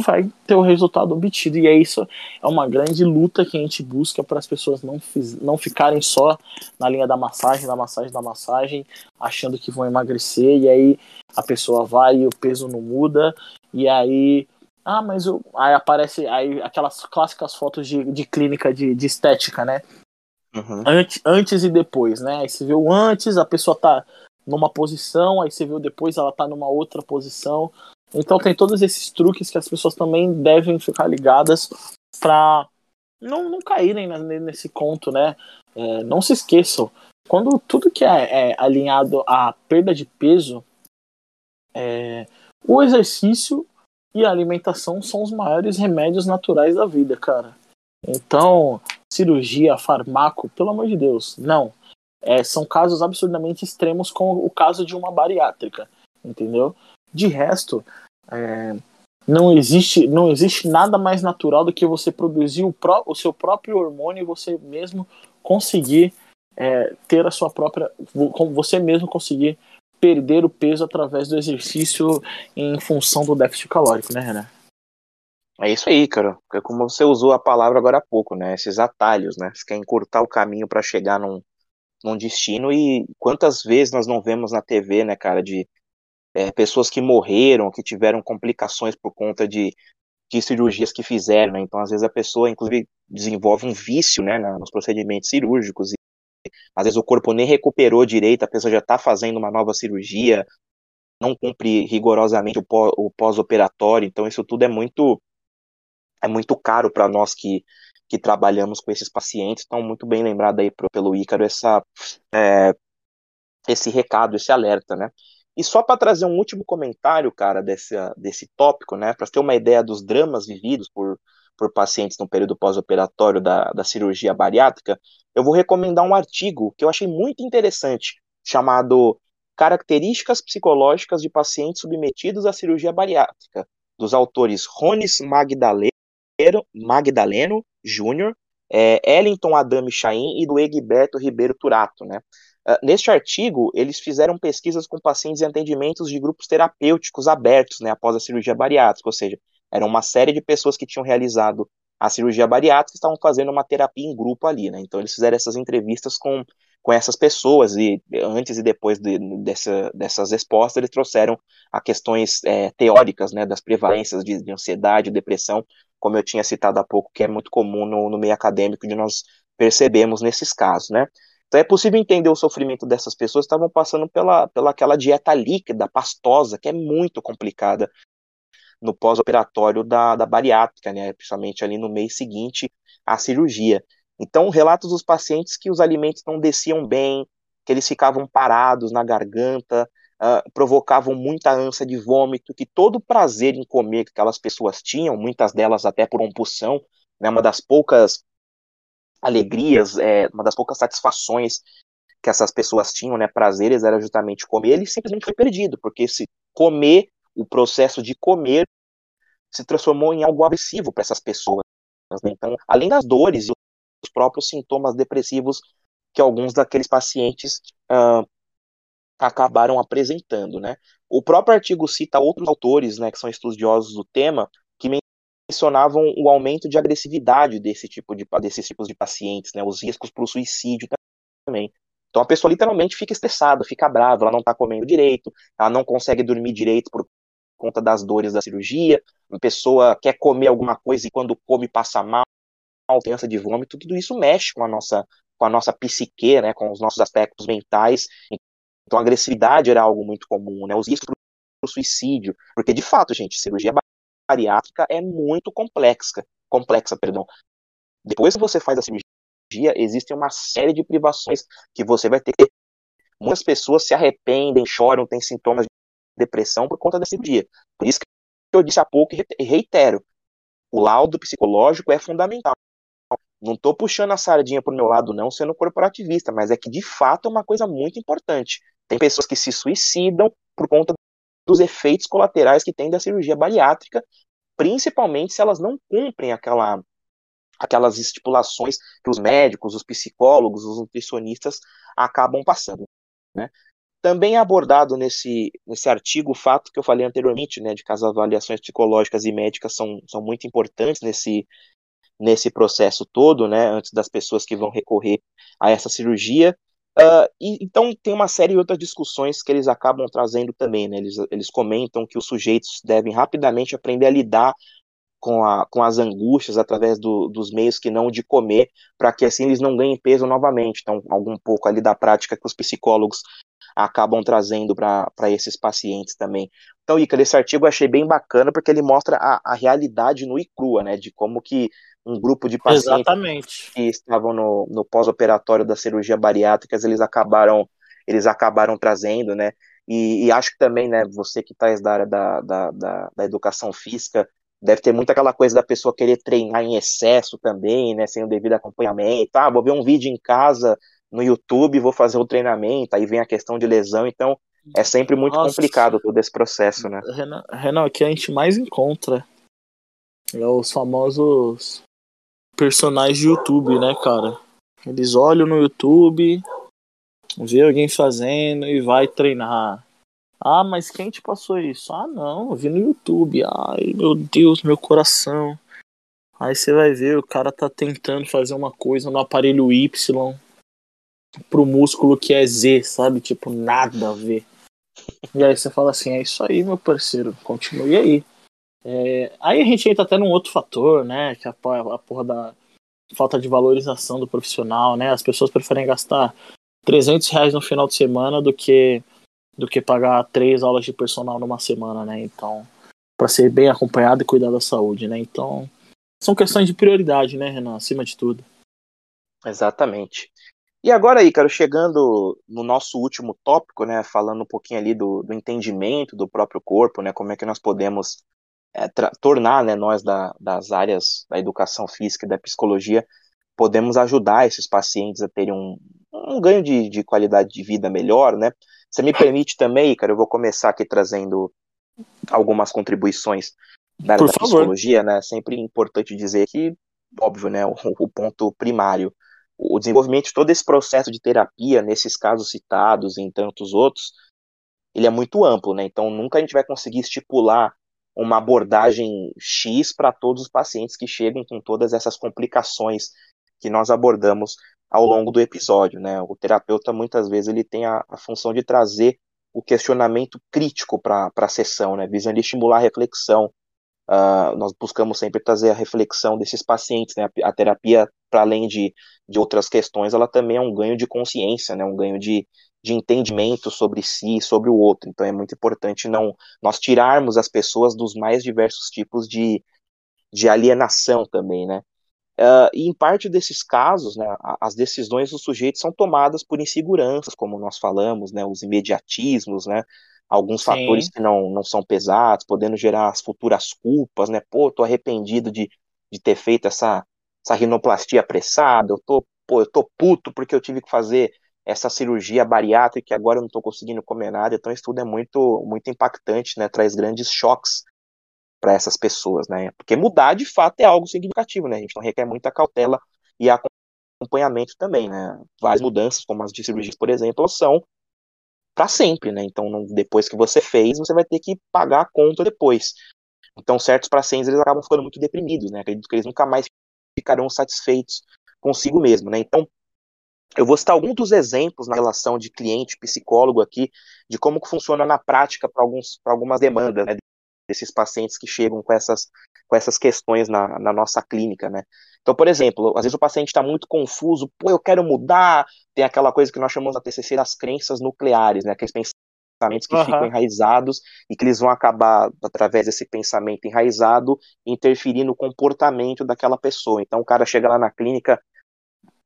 vai ter o resultado obtido. E é isso, é uma grande luta que a gente busca para as pessoas não, não ficarem só na linha da massagem, da massagem, da massagem, achando que vão emagrecer, e aí a pessoa vai e o peso não muda, e aí. Ah, mas eu, aí aparece aí aquelas clássicas fotos de, de clínica de, de estética, né? Uhum. Antes, antes e depois, né? Aí você vê o antes, a pessoa tá numa posição, aí você vê o depois, ela tá numa outra posição. Então tem todos esses truques que as pessoas também devem ficar ligadas para não, não caírem nesse conto, né? É, não se esqueçam, quando tudo que é, é alinhado à perda de peso, é, o exercício e a alimentação são os maiores remédios naturais da vida, cara. Então, cirurgia, farmaco, pelo amor de Deus, não. É, são casos absurdamente extremos, como o caso de uma bariátrica, entendeu? De resto, é, não existe não existe nada mais natural do que você produzir o, o seu próprio hormônio e você mesmo conseguir é, ter a sua própria você mesmo conseguir perder o peso através do exercício em função do déficit calórico, né, Renan?
É isso aí, cara. É como você usou a palavra agora há pouco, né? Esses atalhos, né? Você quer encurtar o caminho para chegar num, num destino e quantas vezes nós não vemos na TV, né, cara, de é, pessoas que morreram, que tiveram complicações por conta de, de cirurgias que fizeram, né? Então, às vezes a pessoa, inclusive, desenvolve um vício, né, nos procedimentos cirúrgicos e às vezes o corpo nem recuperou direito, a pessoa já está fazendo uma nova cirurgia, não cumpre rigorosamente o pós-operatório, então isso tudo é muito é muito caro para nós que, que trabalhamos com esses pacientes, então muito bem lembrado aí pelo Ícaro essa, é, esse recado, esse alerta, né? E só para trazer um último comentário, cara, desse, desse tópico, né, para ter uma ideia dos dramas vividos por, por pacientes no período pós-operatório da, da cirurgia bariátrica, eu vou recomendar um artigo que eu achei muito interessante, chamado Características Psicológicas de Pacientes Submetidos à Cirurgia Bariátrica, dos autores Rones Magdaleno, Magdaleno Jr., é, Ellington Adame Chaim e do Egberto Ribeiro Turato, né? Uh, neste artigo, eles fizeram pesquisas com pacientes em atendimentos de grupos terapêuticos abertos, né, após a cirurgia bariátrica, ou seja, era uma série de pessoas que tinham realizado a cirurgia bariátrica e estavam fazendo uma terapia em grupo ali, né? Então eles fizeram essas entrevistas com, com essas pessoas e antes e depois de, dessa, dessas respostas eles trouxeram a questões é, teóricas, né, das prevalências de, de ansiedade, depressão, como eu tinha citado há pouco, que é muito comum no, no meio acadêmico de nós percebemos nesses casos, né? Então é possível entender o sofrimento dessas pessoas que estavam passando pela, pela aquela dieta líquida, pastosa, que é muito complicada no pós-operatório da, da bariátrica, né, principalmente ali no mês seguinte à cirurgia. Então, relatos dos pacientes que os alimentos não desciam bem, que eles ficavam parados na garganta, uh, provocavam muita ânsia de vômito, que todo o prazer em comer que aquelas pessoas tinham, muitas delas até por compulsão, né, uma das poucas alegrias, é, uma das poucas satisfações que essas pessoas tinham, né, prazeres, era justamente comer, ele simplesmente foi perdido, porque se comer, o processo de comer se transformou em algo agressivo para essas pessoas. Né? Então, além das dores e os próprios sintomas depressivos que alguns daqueles pacientes uh, acabaram apresentando, né? O próprio artigo cita outros autores, né, que são estudiosos do tema, mencionavam o aumento de agressividade desse tipo de, desses tipos de pacientes, né, os riscos para o suicídio também. Então a pessoa literalmente fica estressada, fica brava, ela não está comendo direito, ela não consegue dormir direito por conta das dores da cirurgia, a pessoa quer comer alguma coisa e quando come passa mal, doença de vômito, tudo isso mexe com a nossa com a nossa psique, né, com os nossos aspectos mentais. Então a agressividade era algo muito comum, né, os riscos para o suicídio, porque de fato, gente, cirurgia bariátrica é muito complexa, complexa, perdão. Depois que você faz a cirurgia, existem uma série de privações que você vai ter Muitas pessoas se arrependem, choram, têm sintomas de depressão por conta da cirurgia. Por isso que eu disse há pouco e reitero, o laudo psicológico é fundamental. Não estou puxando a sardinha para o meu lado, não, sendo corporativista, mas é que de fato é uma coisa muito importante. Tem pessoas que se suicidam por conta dos efeitos colaterais que tem da cirurgia bariátrica principalmente se elas não cumprem aquela, aquelas estipulações que os médicos, os psicólogos, os nutricionistas acabam passando. Né? Também é abordado nesse, nesse artigo o fato que eu falei anteriormente, né, de que as avaliações psicológicas e médicas são, são muito importantes nesse, nesse processo todo, né, antes das pessoas que vão recorrer a essa cirurgia. Uh, e, então tem uma série de outras discussões que eles acabam trazendo também, né, eles, eles comentam que os sujeitos devem rapidamente aprender a lidar com, a, com as angústias através do, dos meios que não de comer, para que assim eles não ganhem peso novamente. Então, algum pouco ali da prática que os psicólogos acabam trazendo para esses pacientes também. Então, Ica, esse artigo eu achei bem bacana porque ele mostra a, a realidade no e crua, né, de como que um grupo de pacientes
Exatamente.
que estavam no, no pós-operatório da cirurgia bariátrica, eles acabaram eles acabaram trazendo, né, e, e acho que também, né, você que está da área da, da, da, da educação física, deve ter muito aquela coisa da pessoa querer treinar em excesso também, né, sem o devido acompanhamento. Ah, vou ver um vídeo em casa no YouTube, vou fazer o treinamento, aí vem a questão de lesão, então é sempre muito Nossa. complicado todo esse processo, né?
Renan, Renan, o que a gente mais encontra é os famosos personagens de YouTube, né, cara? Eles olham no YouTube, vê alguém fazendo e vai treinar. Ah, mas quem te passou isso? Ah, não, eu vi no YouTube. Ai, meu Deus, meu coração. Aí você vai ver, o cara tá tentando fazer uma coisa no aparelho Y pro músculo que é Z, sabe? Tipo, nada a ver. E aí você fala assim, é isso aí, meu parceiro, continue aí. É, aí a gente entra até num outro fator, né? Que é a, a porra da falta de valorização do profissional, né? As pessoas preferem gastar 300 reais no final de semana do que do que pagar três aulas de personal numa semana, né? Então, para ser bem acompanhado e cuidar da saúde, né? Então, são questões de prioridade, né, Renan? Acima de tudo.
Exatamente. E agora aí, cara, chegando no nosso último tópico, né, falando um pouquinho ali do, do entendimento do próprio corpo, né, como é que nós podemos é, tornar, né, nós da, das áreas da educação física e da psicologia, podemos ajudar esses pacientes a terem um, um ganho de, de qualidade de vida melhor, né, você me permite também, cara, eu vou começar aqui trazendo algumas contribuições da da psicologia, né? Sempre importante dizer que, óbvio, né, o, o ponto primário, o desenvolvimento de todo esse processo de terapia, nesses casos citados e em tantos outros, ele é muito amplo, né? Então nunca a gente vai conseguir estipular uma abordagem X para todos os pacientes que chegam com todas essas complicações que nós abordamos ao longo do episódio, né? O terapeuta muitas vezes ele tem a, a função de trazer o questionamento crítico para a sessão, né? Visando estimular a reflexão. Uh, nós buscamos sempre trazer a reflexão desses pacientes, né? A, a terapia, para além de, de outras questões, ela também é um ganho de consciência, né? Um ganho de, de entendimento sobre si e sobre o outro. Então é muito importante não nós tirarmos as pessoas dos mais diversos tipos de, de alienação também, né? Uh, e em parte desses casos, né, as decisões dos sujeitos são tomadas por inseguranças, como nós falamos, né, os imediatismos, né, alguns Sim. fatores que não, não são pesados, podendo gerar as futuras culpas, né, pô, tô arrependido de, de ter feito essa, essa rinoplastia apressada, eu tô, pô, eu tô puto porque eu tive que fazer essa cirurgia bariátrica e agora eu não tô conseguindo comer nada, então isso tudo é muito, muito impactante, né, traz grandes choques para essas pessoas, né? Porque mudar de fato é algo significativo, né? A gente não requer muita cautela e acompanhamento também, né? Várias mudanças, como as de cirurgias, por exemplo, são para sempre, né? Então, não, depois que você fez, você vai ter que pagar a conta depois. Então, certos pacientes eles acabam ficando muito deprimidos, né? Acredito que eles nunca mais ficarão satisfeitos consigo mesmo, né? Então, eu vou citar alguns dos exemplos na relação de cliente psicólogo aqui, de como funciona na prática para algumas demandas, né? desses pacientes que chegam com essas, com essas questões na, na nossa clínica, né? Então, por exemplo, às vezes o paciente está muito confuso, pô, eu quero mudar, tem aquela coisa que nós chamamos na TCC das crenças nucleares, né? Aqueles pensamentos que uhum. ficam enraizados e que eles vão acabar, através desse pensamento enraizado, interferir no comportamento daquela pessoa. Então, o cara chega lá na clínica,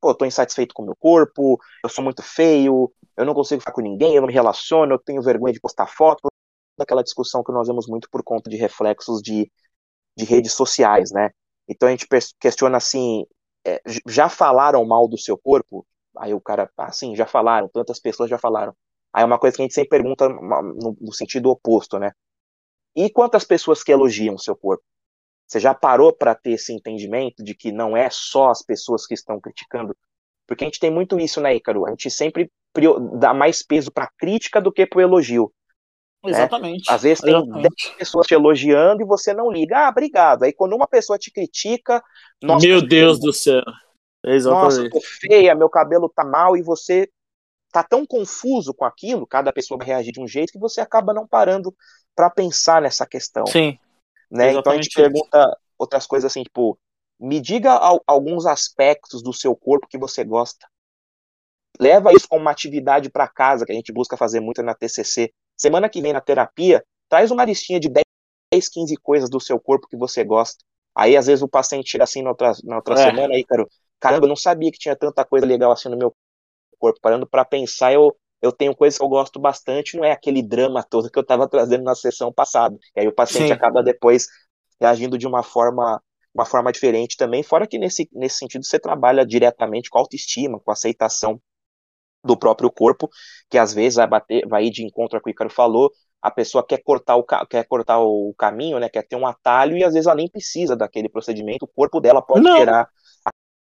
pô, eu tô insatisfeito com o meu corpo, eu sou muito feio, eu não consigo ficar com ninguém, eu não me relaciono, eu tenho vergonha de postar foto, daquela discussão que nós vemos muito por conta de reflexos de, de redes sociais, né? Então a gente questiona assim, é, já falaram mal do seu corpo? Aí o cara, assim, ah, já falaram, tantas pessoas já falaram. Aí é uma coisa que a gente sempre pergunta no, no sentido oposto, né? E quantas pessoas que elogiam o seu corpo? Você já parou para ter esse entendimento de que não é só as pessoas que estão criticando? Porque a gente tem muito isso, né, Ícaro? A gente sempre dá mais peso para crítica do que para o elogio.
Né? Exatamente.
Né? Às vezes tem Exatamente. 10 pessoas te elogiando e você não liga. Ah, obrigado. Aí quando uma pessoa te critica.
Nossa, Meu Deus do céu.
Exatamente. Nossa, tô feia, meu cabelo tá mal, e você tá tão confuso com aquilo, cada pessoa vai reagir de um jeito, que você acaba não parando para pensar nessa questão.
Sim.
Né? Então a gente pergunta outras coisas assim, tipo, me diga alguns aspectos do seu corpo que você gosta. Leva isso como uma atividade para casa, que a gente busca fazer muito na TCC. Semana que vem na terapia, traz uma listinha de 10, 15 coisas do seu corpo que você gosta. Aí, às vezes, o paciente chega assim na outra, na outra é. semana, aí, cara, caramba, eu não sabia que tinha tanta coisa legal assim no meu corpo. Parando para pensar, eu, eu tenho coisas que eu gosto bastante, não é aquele drama todo que eu estava trazendo na sessão passada. E aí o paciente Sim. acaba depois reagindo de uma forma uma forma diferente também, fora que nesse, nesse sentido você trabalha diretamente com autoestima, com aceitação do próprio corpo, que às vezes vai bater, vai ir de encontro ao que o Icaro falou, a pessoa quer cortar o, quer cortar o caminho, né, quer ter um atalho e às vezes ela nem precisa daquele procedimento, o corpo dela pode Não. gerar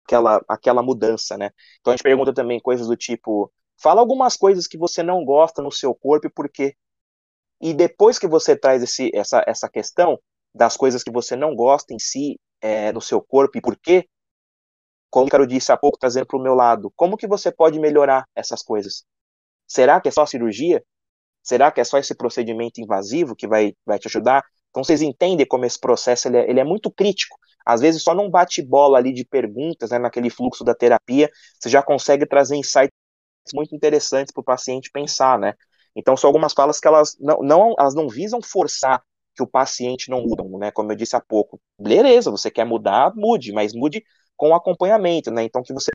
aquela, aquela mudança, né? Então a gente pergunta também coisas do tipo, fala algumas coisas que você não gosta no seu corpo e por quê. E depois que você traz esse, essa, essa questão das coisas que você não gosta em si, é, no seu corpo e por quê, como o Caro disse há pouco, trazendo para o meu lado, como que você pode melhorar essas coisas? Será que é só cirurgia? Será que é só esse procedimento invasivo que vai, vai te ajudar? Então vocês entendem como esse processo ele é, ele é muito crítico. Às vezes só não bate bola ali de perguntas, né, naquele fluxo da terapia, você já consegue trazer insights muito interessantes para o paciente pensar, né? Então são algumas falas que elas não, não, elas não visam forçar que o paciente não muda, né? Como eu disse há pouco. Beleza, você quer mudar, mude, mas mude com acompanhamento, né? Então que você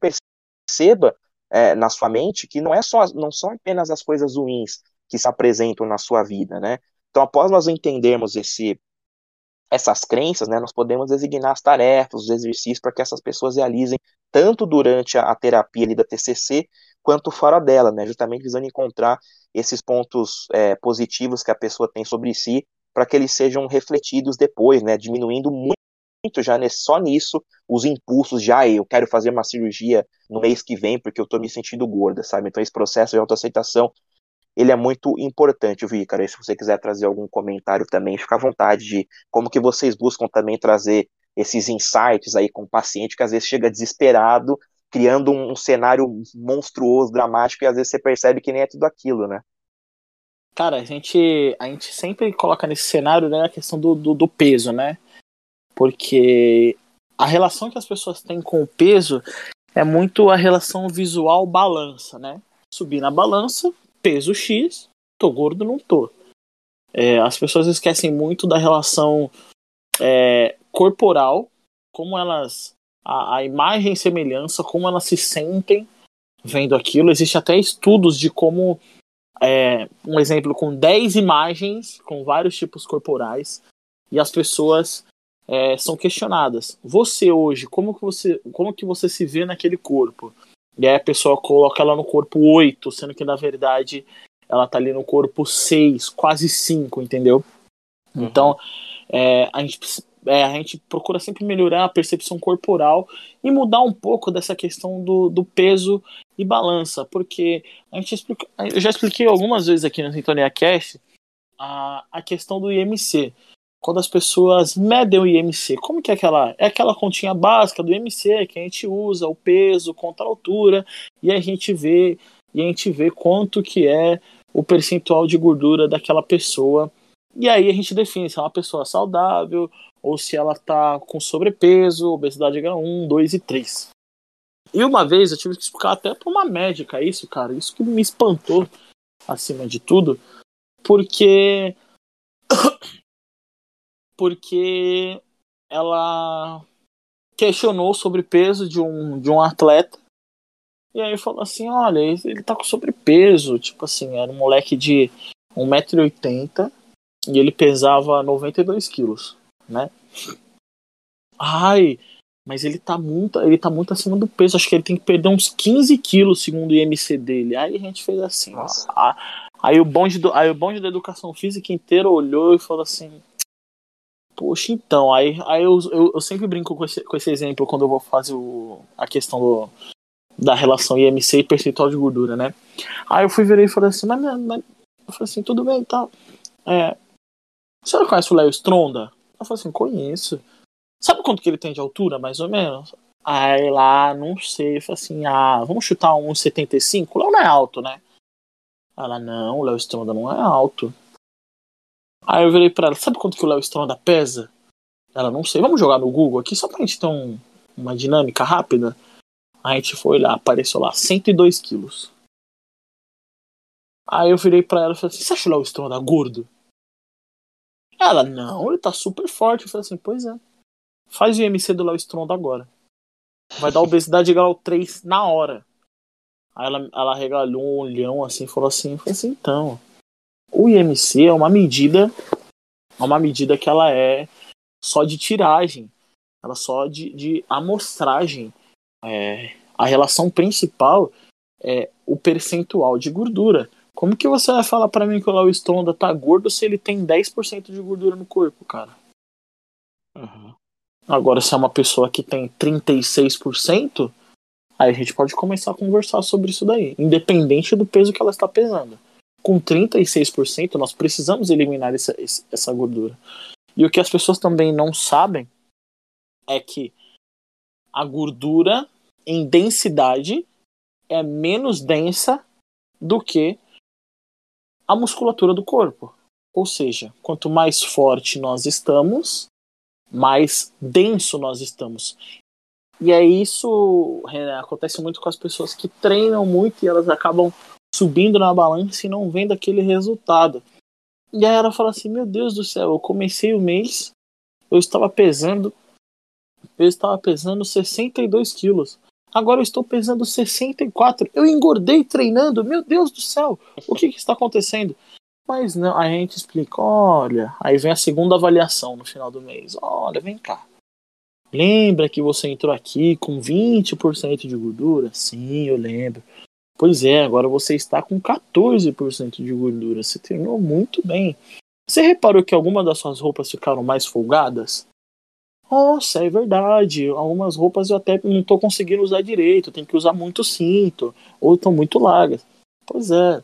perceba é, na sua mente que não é só, não são apenas as coisas ruins que se apresentam na sua vida, né? Então após nós entendermos esse essas crenças, né, nós podemos designar as tarefas, os exercícios para que essas pessoas realizem tanto durante a, a terapia ali da TCC quanto fora dela, né, justamente visando encontrar esses pontos é, positivos que a pessoa tem sobre si para que eles sejam refletidos depois, né, diminuindo muito já só nisso os impulsos já eu quero fazer uma cirurgia no mês que vem porque eu tô me sentindo gorda, sabe? Então esse processo de autoaceitação ele é muito importante, viu, cara? E se você quiser trazer algum comentário também, fica à vontade de como que vocês buscam também trazer esses insights aí com o paciente que às vezes chega desesperado, criando um, um cenário monstruoso, dramático, e às vezes você percebe que nem é tudo aquilo, né?
Cara, a gente, a gente sempre coloca nesse cenário né, a questão do, do, do peso, né? Porque a relação que as pessoas têm com o peso é muito a relação visual balança, né? Subir na balança, peso X, tô gordo, não tô. É, as pessoas esquecem muito da relação é, corporal, como elas. A, a imagem e semelhança, como elas se sentem vendo aquilo. Existe até estudos de como é, um exemplo com 10 imagens com vários tipos corporais e as pessoas é, são questionadas. Você hoje, como que você, como que você se vê naquele corpo? E aí a pessoa coloca ela no corpo 8, sendo que na verdade ela tá ali no corpo 6, quase 5, entendeu? Uhum. Então, é, a, gente, é, a gente procura sempre melhorar a percepção corporal e mudar um pouco dessa questão do, do peso e balança, porque a gente explica, eu já expliquei algumas vezes aqui no Sintonia Cast a, a questão do IMC quando as pessoas medem o IMC. Como que é aquela? É aquela continha básica do IMC que a gente usa o peso contra a altura e a gente vê e a gente vê quanto que é o percentual de gordura daquela pessoa. E aí a gente define se é uma pessoa saudável ou se ela está com sobrepeso, obesidade H1, 2 e 3. E uma vez eu tive que explicar até para uma médica isso, cara. Isso que me espantou acima de tudo, porque porque ela questionou sobre peso de um, de um atleta. E aí falou assim, olha, ele tá com sobrepeso. Tipo assim, era um moleque de 1,80m e ele pesava 92 quilos, né? Ai, mas ele tá muito, ele tá muito acima do peso. Acho que ele tem que perder uns 15 quilos segundo o IMC dele. Aí a gente fez assim, ó, aí o bonde do, aí o bonde da educação física inteira olhou e falou assim: Poxa, então, aí, aí eu, eu, eu sempre brinco com esse, com esse exemplo quando eu vou fazer o, a questão do, da relação IMC e percentual de gordura, né? Aí eu fui ver e falei assim, mas, mas eu falei assim, tudo bem e tá. tal. É, você não conhece o Léo Stronda? Eu falei assim, conheço. Sabe quanto que ele tem de altura, mais ou menos? Aí lá, não sei, eu falei assim, ah, vamos chutar um 75? O Léo não é alto, né? Ela, não, o Léo Stronda não é alto. Aí eu virei pra ela, sabe quanto que o Léo Stronda pesa? Ela, não sei, vamos jogar no Google aqui só pra gente ter um, uma dinâmica rápida? A gente foi lá, apareceu lá, 102 quilos. Aí eu virei pra ela e falei assim, você acha o Léo Stronda gordo? Ela, não, ele tá super forte. Eu falei assim, pois é. Faz o IMC do Léo Stronda agora. Vai dar obesidade grau 3 na hora. Aí ela, ela regalhou um olhão assim falou assim, falei assim, então, o IMC é uma medida, é uma medida que ela é só de tiragem, ela só de, de amostragem. É, a relação principal é o percentual de gordura. Como que você vai falar para mim que o Léo Stronda tá gordo se ele tem 10% de gordura no corpo, cara? Uhum. Agora, se é uma pessoa que tem 36%, aí a gente pode começar a conversar sobre isso daí, independente do peso que ela está pesando com 36%, nós precisamos eliminar essa, essa gordura. E o que as pessoas também não sabem é que a gordura em densidade é menos densa do que a musculatura do corpo. Ou seja, quanto mais forte nós estamos, mais denso nós estamos. E é isso, acontece muito com as pessoas que treinam muito e elas acabam subindo na balança e não vendo aquele resultado. E aí ela fala assim: Meu Deus do céu, eu comecei o mês, eu estava pesando, eu estava pesando 62 quilos. Agora eu estou pesando 64. Eu engordei treinando. Meu Deus do céu, o que, que está acontecendo? Mas não, a gente explica: olha, aí vem a segunda avaliação no final do mês. Olha, vem cá. Lembra que você entrou aqui com 20% de gordura? Sim, eu lembro. Pois é, agora você está com 14% de gordura. Você treinou muito bem. Você reparou que algumas das suas roupas ficaram mais folgadas? Nossa, é verdade. Algumas roupas eu até não estou conseguindo usar direito. Tem que usar muito cinto. Ou estão muito largas. Pois é.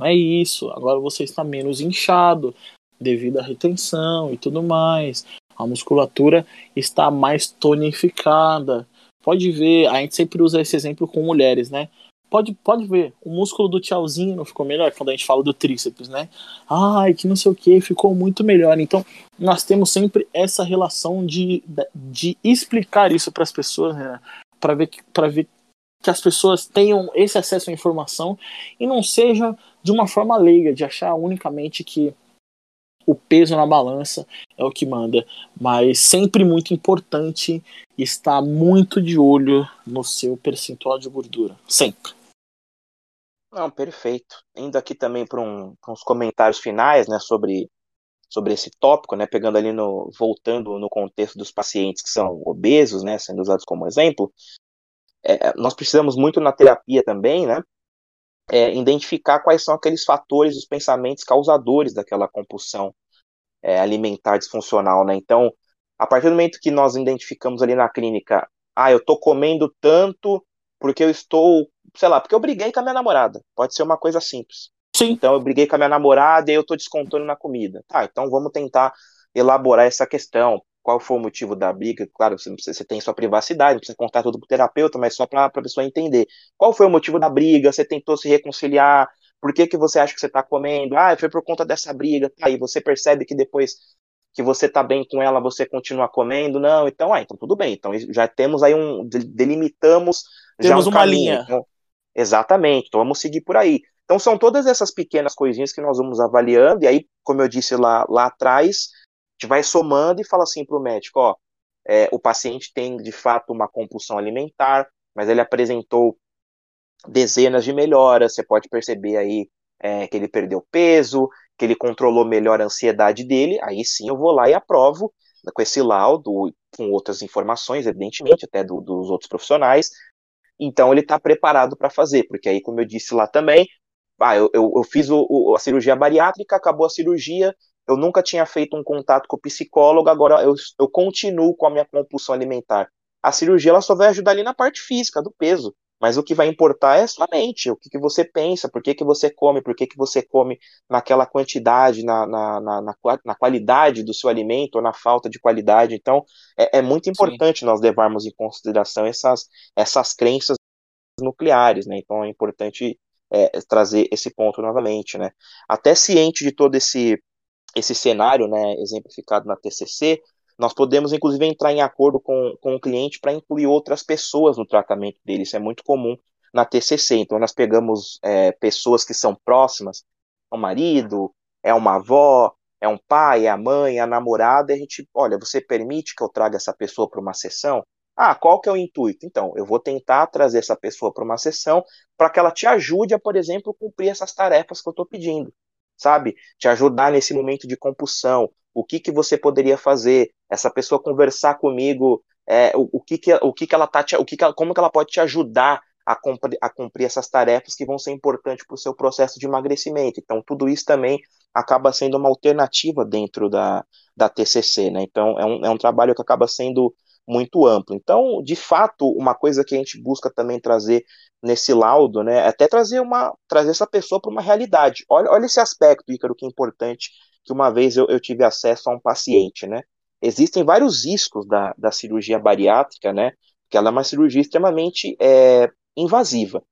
É isso. Agora você está menos inchado devido à retenção e tudo mais. A musculatura está mais tonificada. Pode ver, a gente sempre usa esse exemplo com mulheres, né? Pode, pode ver, o músculo do tchauzinho não ficou melhor quando a gente fala do tríceps, né? Ai, que não sei o que, ficou muito melhor. Então, nós temos sempre essa relação de, de explicar isso para as pessoas, né? Para ver, para ver que as pessoas tenham esse acesso à informação e não seja de uma forma leiga, de achar unicamente que o peso na balança é o que manda, mas sempre muito importante estar muito de olho no seu percentual de gordura, sempre.
Não, perfeito. Indo aqui também para um, uns comentários finais, né, sobre, sobre esse tópico, né, pegando ali no, voltando no contexto dos pacientes que são obesos, né, sendo usados como exemplo, é, nós precisamos muito na terapia também, né, é, identificar quais são aqueles fatores, os pensamentos causadores daquela compulsão é, alimentar disfuncional, né. Então, a partir do momento que nós identificamos ali na clínica, ah, eu estou comendo tanto porque eu estou sei lá, porque eu briguei com a minha namorada. Pode ser uma coisa simples.
Sim.
Então eu briguei com a minha namorada e eu tô descontando na comida. Tá, então vamos tentar elaborar essa questão. Qual foi o motivo da briga? Claro, você, você tem sua privacidade, não precisa contar tudo pro terapeuta, mas só para a pessoa entender. Qual foi o motivo da briga? Você tentou se reconciliar? Por que, que você acha que você tá comendo? Ah, foi por conta dessa briga. Tá, e você percebe que depois que você tá bem com ela, você continua comendo? Não, então, ah, então tudo bem. Então já temos aí um. Delimitamos.
Temos
um
uma caminho. linha.
Então, Exatamente, então vamos seguir por aí. Então são todas essas pequenas coisinhas que nós vamos avaliando, e aí, como eu disse lá, lá atrás, a gente vai somando e fala assim para o médico, ó, é, o paciente tem de fato uma compulsão alimentar, mas ele apresentou dezenas de melhoras, você pode perceber aí é, que ele perdeu peso, que ele controlou melhor a ansiedade dele, aí sim eu vou lá e aprovo com esse laudo, com outras informações, evidentemente, até do, dos outros profissionais, então ele está preparado para fazer, porque aí, como eu disse lá também, ah, eu, eu, eu fiz o, o, a cirurgia bariátrica, acabou a cirurgia, eu nunca tinha feito um contato com o psicólogo, agora eu, eu continuo com a minha compulsão alimentar. A cirurgia ela só vai ajudar ali na parte física, do peso. Mas o que vai importar é a sua mente, o que, que você pensa, por que, que você come, por que, que você come naquela quantidade, na, na, na, na, na qualidade do seu alimento ou na falta de qualidade. Então, é, é muito importante Sim. nós levarmos em consideração essas, essas crenças nucleares, né? Então é importante é, trazer esse ponto novamente, né? Até ciente de todo esse esse cenário, né, exemplificado na TCC, nós podemos, inclusive, entrar em acordo com, com o cliente para incluir outras pessoas no tratamento dele. Isso é muito comum na TCC. Então, nós pegamos é, pessoas que são próximas, é um marido, é uma avó, é um pai, é a mãe, é a namorada, e a gente, olha, você permite que eu traga essa pessoa para uma sessão? Ah, qual que é o intuito? Então, eu vou tentar trazer essa pessoa para uma sessão para que ela te ajude a, por exemplo, cumprir essas tarefas que eu estou pedindo, sabe? Te ajudar nesse momento de compulsão, o que, que você poderia fazer, essa pessoa conversar comigo, é, o, o, que, que, o que, que ela tá te, o que, que ela, como que ela pode te ajudar a cumprir, a cumprir essas tarefas que vão ser importantes para o seu processo de emagrecimento. Então, tudo isso também acaba sendo uma alternativa dentro da, da TCC, né? Então, é um, é um trabalho que acaba sendo muito amplo. Então, de fato, uma coisa que a gente busca também trazer nesse laudo, né, é até trazer uma trazer essa pessoa para uma realidade. Olha, olha esse aspecto, Ícaro, que é importante que uma vez eu, eu tive acesso a um paciente, né? Existem vários riscos da, da cirurgia bariátrica, né? Que ela é uma cirurgia extremamente é, invasiva.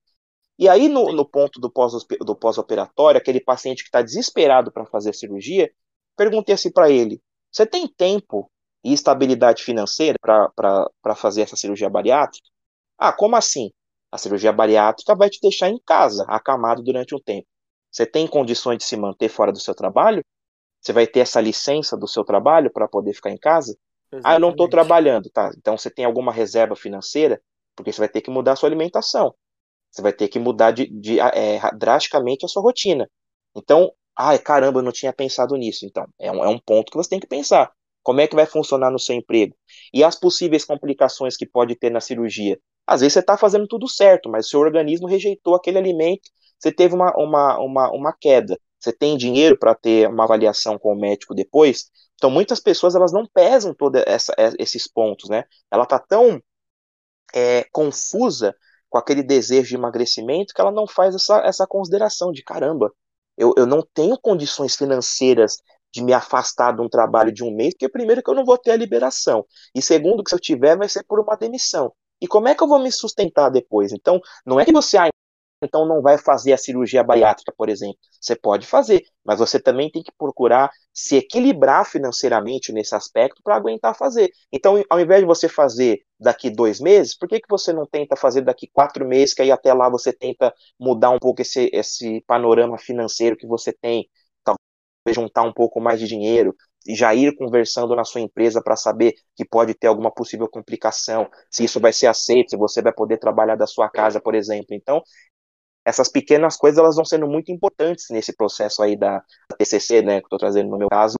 E aí, no, no ponto do pós-operatório, aquele paciente que está desesperado para fazer a cirurgia, perguntei assim para ele: você tem tempo e estabilidade financeira para fazer essa cirurgia bariátrica? Ah, como assim? A cirurgia bariátrica vai te deixar em casa, acamado durante um tempo. Você tem condições de se manter fora do seu trabalho? Você vai ter essa licença do seu trabalho para poder ficar em casa? Exatamente. Ah, eu não estou trabalhando, tá? Então você tem alguma reserva financeira? Porque você vai ter que mudar a sua alimentação. Você vai ter que mudar de, de é, drasticamente a sua rotina. Então, ai, caramba, eu não tinha pensado nisso. Então, é um, é um ponto que você tem que pensar. Como é que vai funcionar no seu emprego? E as possíveis complicações que pode ter na cirurgia? Às vezes você está fazendo tudo certo, mas seu organismo rejeitou aquele alimento, você teve uma, uma, uma, uma queda você tem dinheiro para ter uma avaliação com o médico depois. Então, muitas pessoas elas não pesam todos esses pontos, né? Ela está tão é, confusa com aquele desejo de emagrecimento que ela não faz essa, essa consideração de caramba, eu, eu não tenho condições financeiras de me afastar de um trabalho de um mês, porque primeiro que eu não vou ter a liberação, e segundo que se eu tiver vai ser por uma demissão. E como é que eu vou me sustentar depois? Então, não é que você, ah, então não vai fazer a cirurgia bariátrica, por exemplo. Você pode fazer, mas você também tem que procurar se equilibrar financeiramente nesse aspecto para aguentar fazer. Então, ao invés de você fazer daqui dois meses, por que, que você não tenta fazer daqui quatro meses, que aí até lá você tenta mudar um pouco esse, esse panorama financeiro que você tem, talvez juntar um pouco mais de dinheiro, já ir conversando na sua empresa para saber que pode ter alguma possível complicação, se isso vai ser aceito, se você vai poder trabalhar da sua casa, por exemplo. Então, essas pequenas coisas elas vão sendo muito importantes nesse processo aí da, TCC, né, que estou trazendo no meu caso,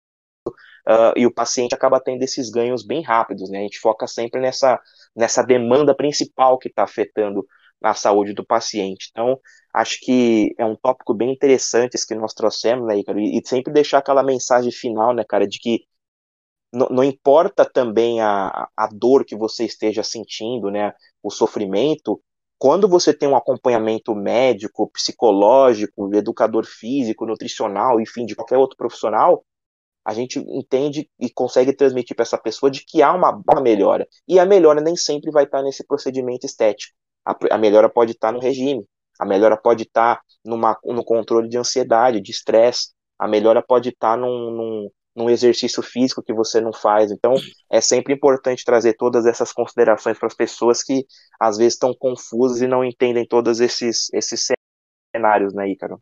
uh, e o paciente acaba tendo esses ganhos bem rápidos, né, a gente foca sempre nessa, nessa demanda principal que está afetando a saúde do paciente. Então, acho que é um tópico bem interessante esse que nós trouxemos, né, Icaro, e, sempre deixar aquela mensagem final, né, cara, de que não, importa também a, a dor que você esteja sentindo, né, o sofrimento, quando você tem um acompanhamento médico, psicológico, educador físico, nutricional, enfim, de qualquer outro profissional, a gente entende e consegue transmitir para essa pessoa de que há uma, uma, melhora. E a melhora nem sempre vai estar nesse procedimento estético. A, a melhora pode estar no regime, a melhora pode estar numa, no controle de ansiedade, de estresse, a melhora pode estar num, num, num exercício físico que você não faz. Então, é sempre importante trazer todas essas considerações para as pessoas que às vezes estão confusas e não entendem todos esses, esses cenários, né, Ícaro?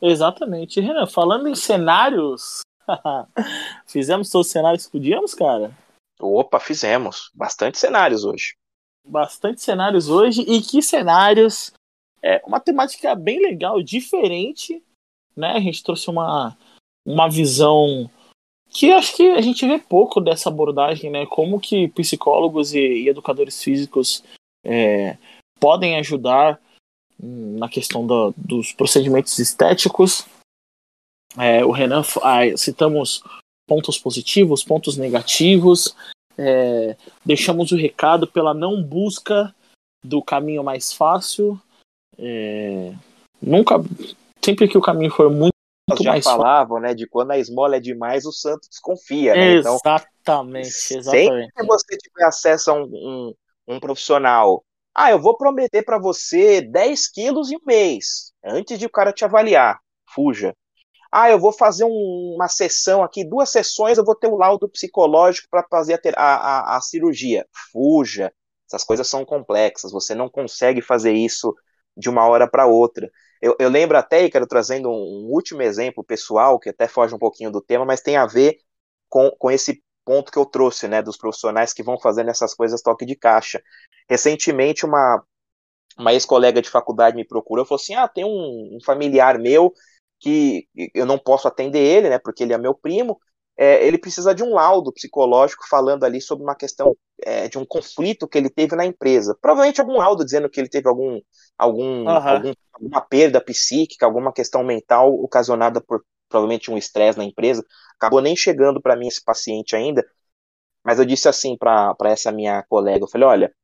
Exatamente. Renan, falando em cenários, fizemos todos os cenários que podíamos, cara?
Opa, fizemos. Bastante cenários hoje.
Bastante cenários hoje. E que cenários? É uma temática bem legal, diferente. Né? A gente trouxe uma, uma visão que acho que a gente vê pouco dessa abordagem, né? Como que psicólogos e, e educadores físicos é, podem ajudar na questão da, dos procedimentos estéticos. É, o Renan, ah, citamos pontos positivos, pontos negativos, é, deixamos o recado pela não busca do caminho mais fácil. É, nunca, sempre que o caminho for muito
nós já falavam, né, de quando a esmola é demais, o santo desconfia, né?
Então, exatamente, exatamente.
Sempre que você tiver acesso a um, um, um profissional, ah, eu vou prometer para você 10 quilos em um mês, antes de o cara te avaliar, fuja. Ah, eu vou fazer um, uma sessão aqui, duas sessões, eu vou ter um laudo psicológico para fazer a, a, a cirurgia. Fuja. Essas coisas são complexas, você não consegue fazer isso de uma hora para outra. Eu, eu, lembro até, e quero trazendo um, um, último exemplo pessoal, que até foge um pouquinho do tema, mas tem a ver com, com esse ponto que eu trouxe, né, dos profissionais que vão fazendo essas coisas toque de caixa. Recentemente, uma, uma ex-colega de faculdade me procurou e falou assim: ah, tem um, um familiar meu que eu não posso atender ele, né, porque ele é meu primo, é, ele precisa de um laudo psicológico falando ali sobre uma questão é, de um conflito que ele teve na empresa. Provavelmente algum laudo dizendo que ele teve algum, algum, uhum. algum alguma perda psíquica, alguma questão mental ocasionada por provavelmente um estresse na empresa. Acabou nem chegando para mim esse paciente ainda, mas eu disse assim para essa minha colega, eu falei, olha,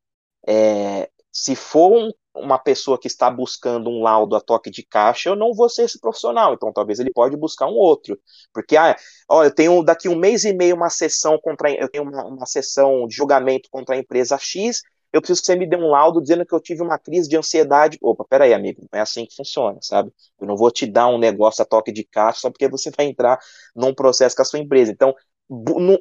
é, se for um, uma pessoa que está buscando um laudo a toque de caixa, eu não vou ser esse profissional. Então, talvez ele pode buscar um outro. Porque, ah, ó, eu tenho daqui um mês e meio uma sessão contra. Eu tenho uma, uma sessão de julgamento contra a empresa X. Eu preciso que você me dê um laudo dizendo que eu tive uma crise de ansiedade. Opa, peraí, amigo, não é assim que funciona, sabe? Eu não vou te dar um negócio a toque de caixa só porque você vai entrar num processo com a sua empresa. Então,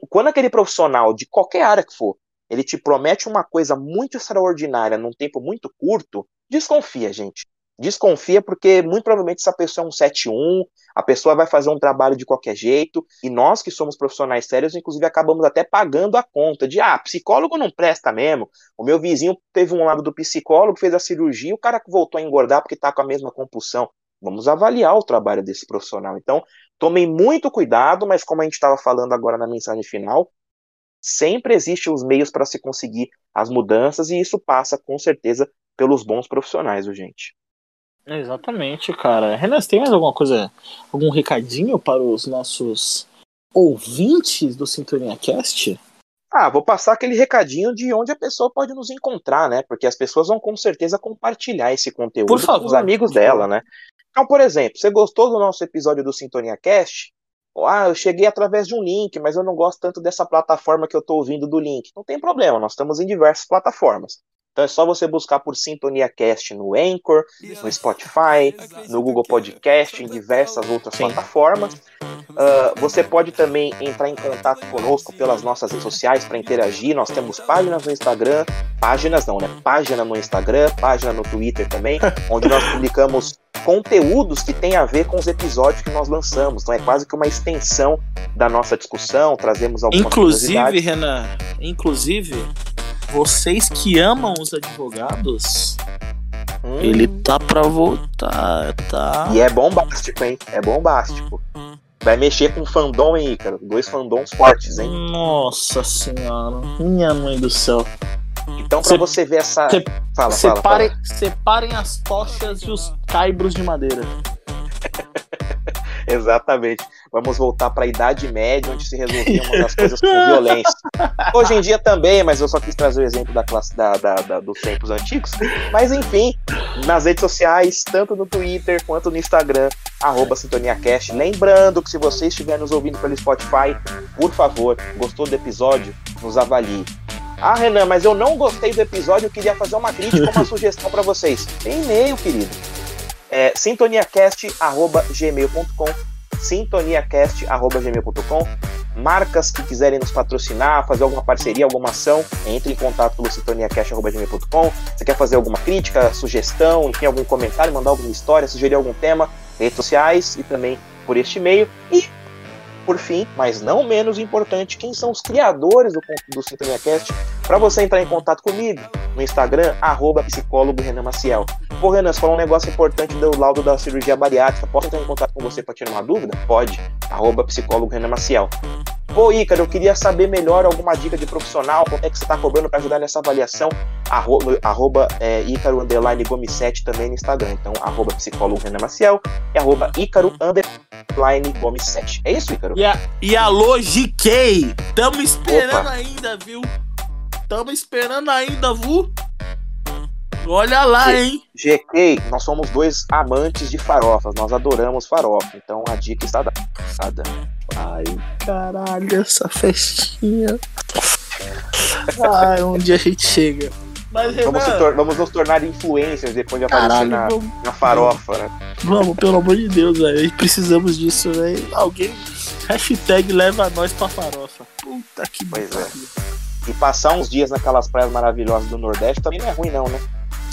quando aquele profissional, de qualquer área que for, ele te promete uma coisa muito extraordinária num tempo muito curto, desconfia, gente. Desconfia porque muito provavelmente essa pessoa é um 7-1, a pessoa vai fazer um trabalho de qualquer jeito, e nós que somos profissionais sérios, inclusive acabamos até pagando a conta de, ah, psicólogo não presta mesmo. O meu vizinho teve um lado do psicólogo, fez a cirurgia, o cara voltou a engordar porque tá com a mesma compulsão. Vamos avaliar o trabalho desse profissional. Então, tomem muito cuidado, mas como a gente estava falando agora na mensagem final, sempre existem os meios para se conseguir as mudanças e isso passa com certeza pelos bons profissionais, gente.
Exatamente, cara. Renan, tem mais alguma coisa, algum recadinho para os nossos ouvintes do Sintonia Cast?
Ah, vou passar aquele recadinho de onde a pessoa pode nos encontrar, né? Porque as pessoas vão com certeza compartilhar esse conteúdo favor, com os amigos dela, né? Então, por exemplo, você gostou do nosso episódio do Sintonia Cast? Ah, eu cheguei através de um link, mas eu não gosto tanto dessa plataforma que eu estou ouvindo do link. Não tem problema, nós estamos em diversas plataformas. Então é só você buscar por Sintonia Cast no Anchor, no Spotify, no Google Podcast, em diversas outras Sim. plataformas. Uh, você pode também entrar em contato conosco pelas nossas redes sociais para interagir. Nós temos páginas no Instagram, páginas não, né? Página no Instagram, página no Twitter também, onde nós publicamos conteúdos que têm a ver com os episódios que nós lançamos. Então é quase que uma extensão da nossa discussão, trazemos algumas
Inclusive, Renan, inclusive, vocês que amam os advogados, hum. ele tá pra voltar, tá?
E é bombástico, hein? É bombástico. Vai mexer com fandom, hein, cara? Dois fandoms fortes, hein?
Nossa senhora, minha mãe do céu.
Então, pra você ver essa. Cê,
fala, separe, fala, fala. Separem as tochas e os caibros de madeira.
Exatamente. Vamos voltar para a Idade Média, onde se resolviam as coisas com violência. Hoje em dia também, mas eu só quis trazer o exemplo da classe da, da, da, dos tempos antigos. Mas enfim, nas redes sociais, tanto no Twitter quanto no Instagram, arroba SintoniaCast. Lembrando que se você estiver nos ouvindo pelo Spotify, por favor, gostou do episódio? Nos avalie. Ah, Renan, mas eu não gostei do episódio, eu queria fazer uma crítica, uma sugestão para vocês. Tem e-mail, querido. É sintoniacast.gmail.com sintoniacast.gmail.com Marcas que quiserem nos patrocinar, fazer alguma parceria, alguma ação, entre em contato pelo sintoniacast.gmail.com Você quer fazer alguma crítica, sugestão, enfim, algum comentário, mandar alguma história, sugerir algum tema, redes sociais e também por este e-mail. E por fim, mas não menos importante, quem são os criadores do, do Sintonia Cast, para você entrar em contato comigo no Instagram, arroba psicólogo Renan Maciel. Pô, Renan, você falou um negócio importante do laudo da cirurgia bariátrica. Posso entrar em contato com você para tirar uma dúvida? Pode. Arroba psicólogo Renan Maciel. Pô, Ícaro, eu queria saber melhor alguma dica de profissional, quanto é que você está cobrando para ajudar nessa avaliação. Arroba, arroba é, Ícaro Underline Gomes 7 também no Instagram. Então, arroba psicólogo Renan Maciel e arroba Ícaro Underline Gomes 7. É isso, Ícaro?
E, a, e alô, GK! Tamo esperando Opa. ainda, viu? Tamo esperando ainda, viu? Olha lá, hein?
GK, nós somos dois amantes de farofas, nós adoramos farofa, então a dica está dada.
Ai, caralho, essa festinha. Ai, um dia a gente chega.
Mas, vamos, Renan... vamos, nos tornar influencers depois de aparecer na, vamos... na farofa, né?
Vamos, pelo amor de Deus, velho. Precisamos disso, velho. Alguém. Hashtag leva nós pra farofa. Puta que
Pois é. E passar uns dias naquelas praias maravilhosas do Nordeste também não é ruim, não, né?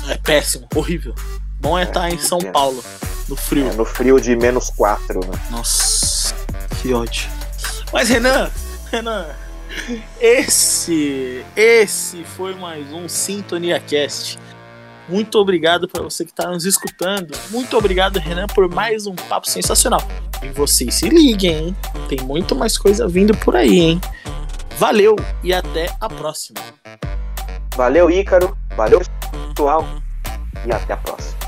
É péssimo, horrível. Bom é estar é, em São é. Paulo, no frio. É,
no frio de menos 4, né?
Nossa, que ódio. Mas Renan, Renan, esse, esse foi mais um Sintonia Cast. Muito obrigado para você que está nos escutando. Muito obrigado, Renan, por mais um papo sensacional. E vocês se liguem, hein? Tem muito mais coisa vindo por aí, hein? Valeu e até a próxima.
Valeu, Ícaro. Valeu, pessoal. E até a próxima.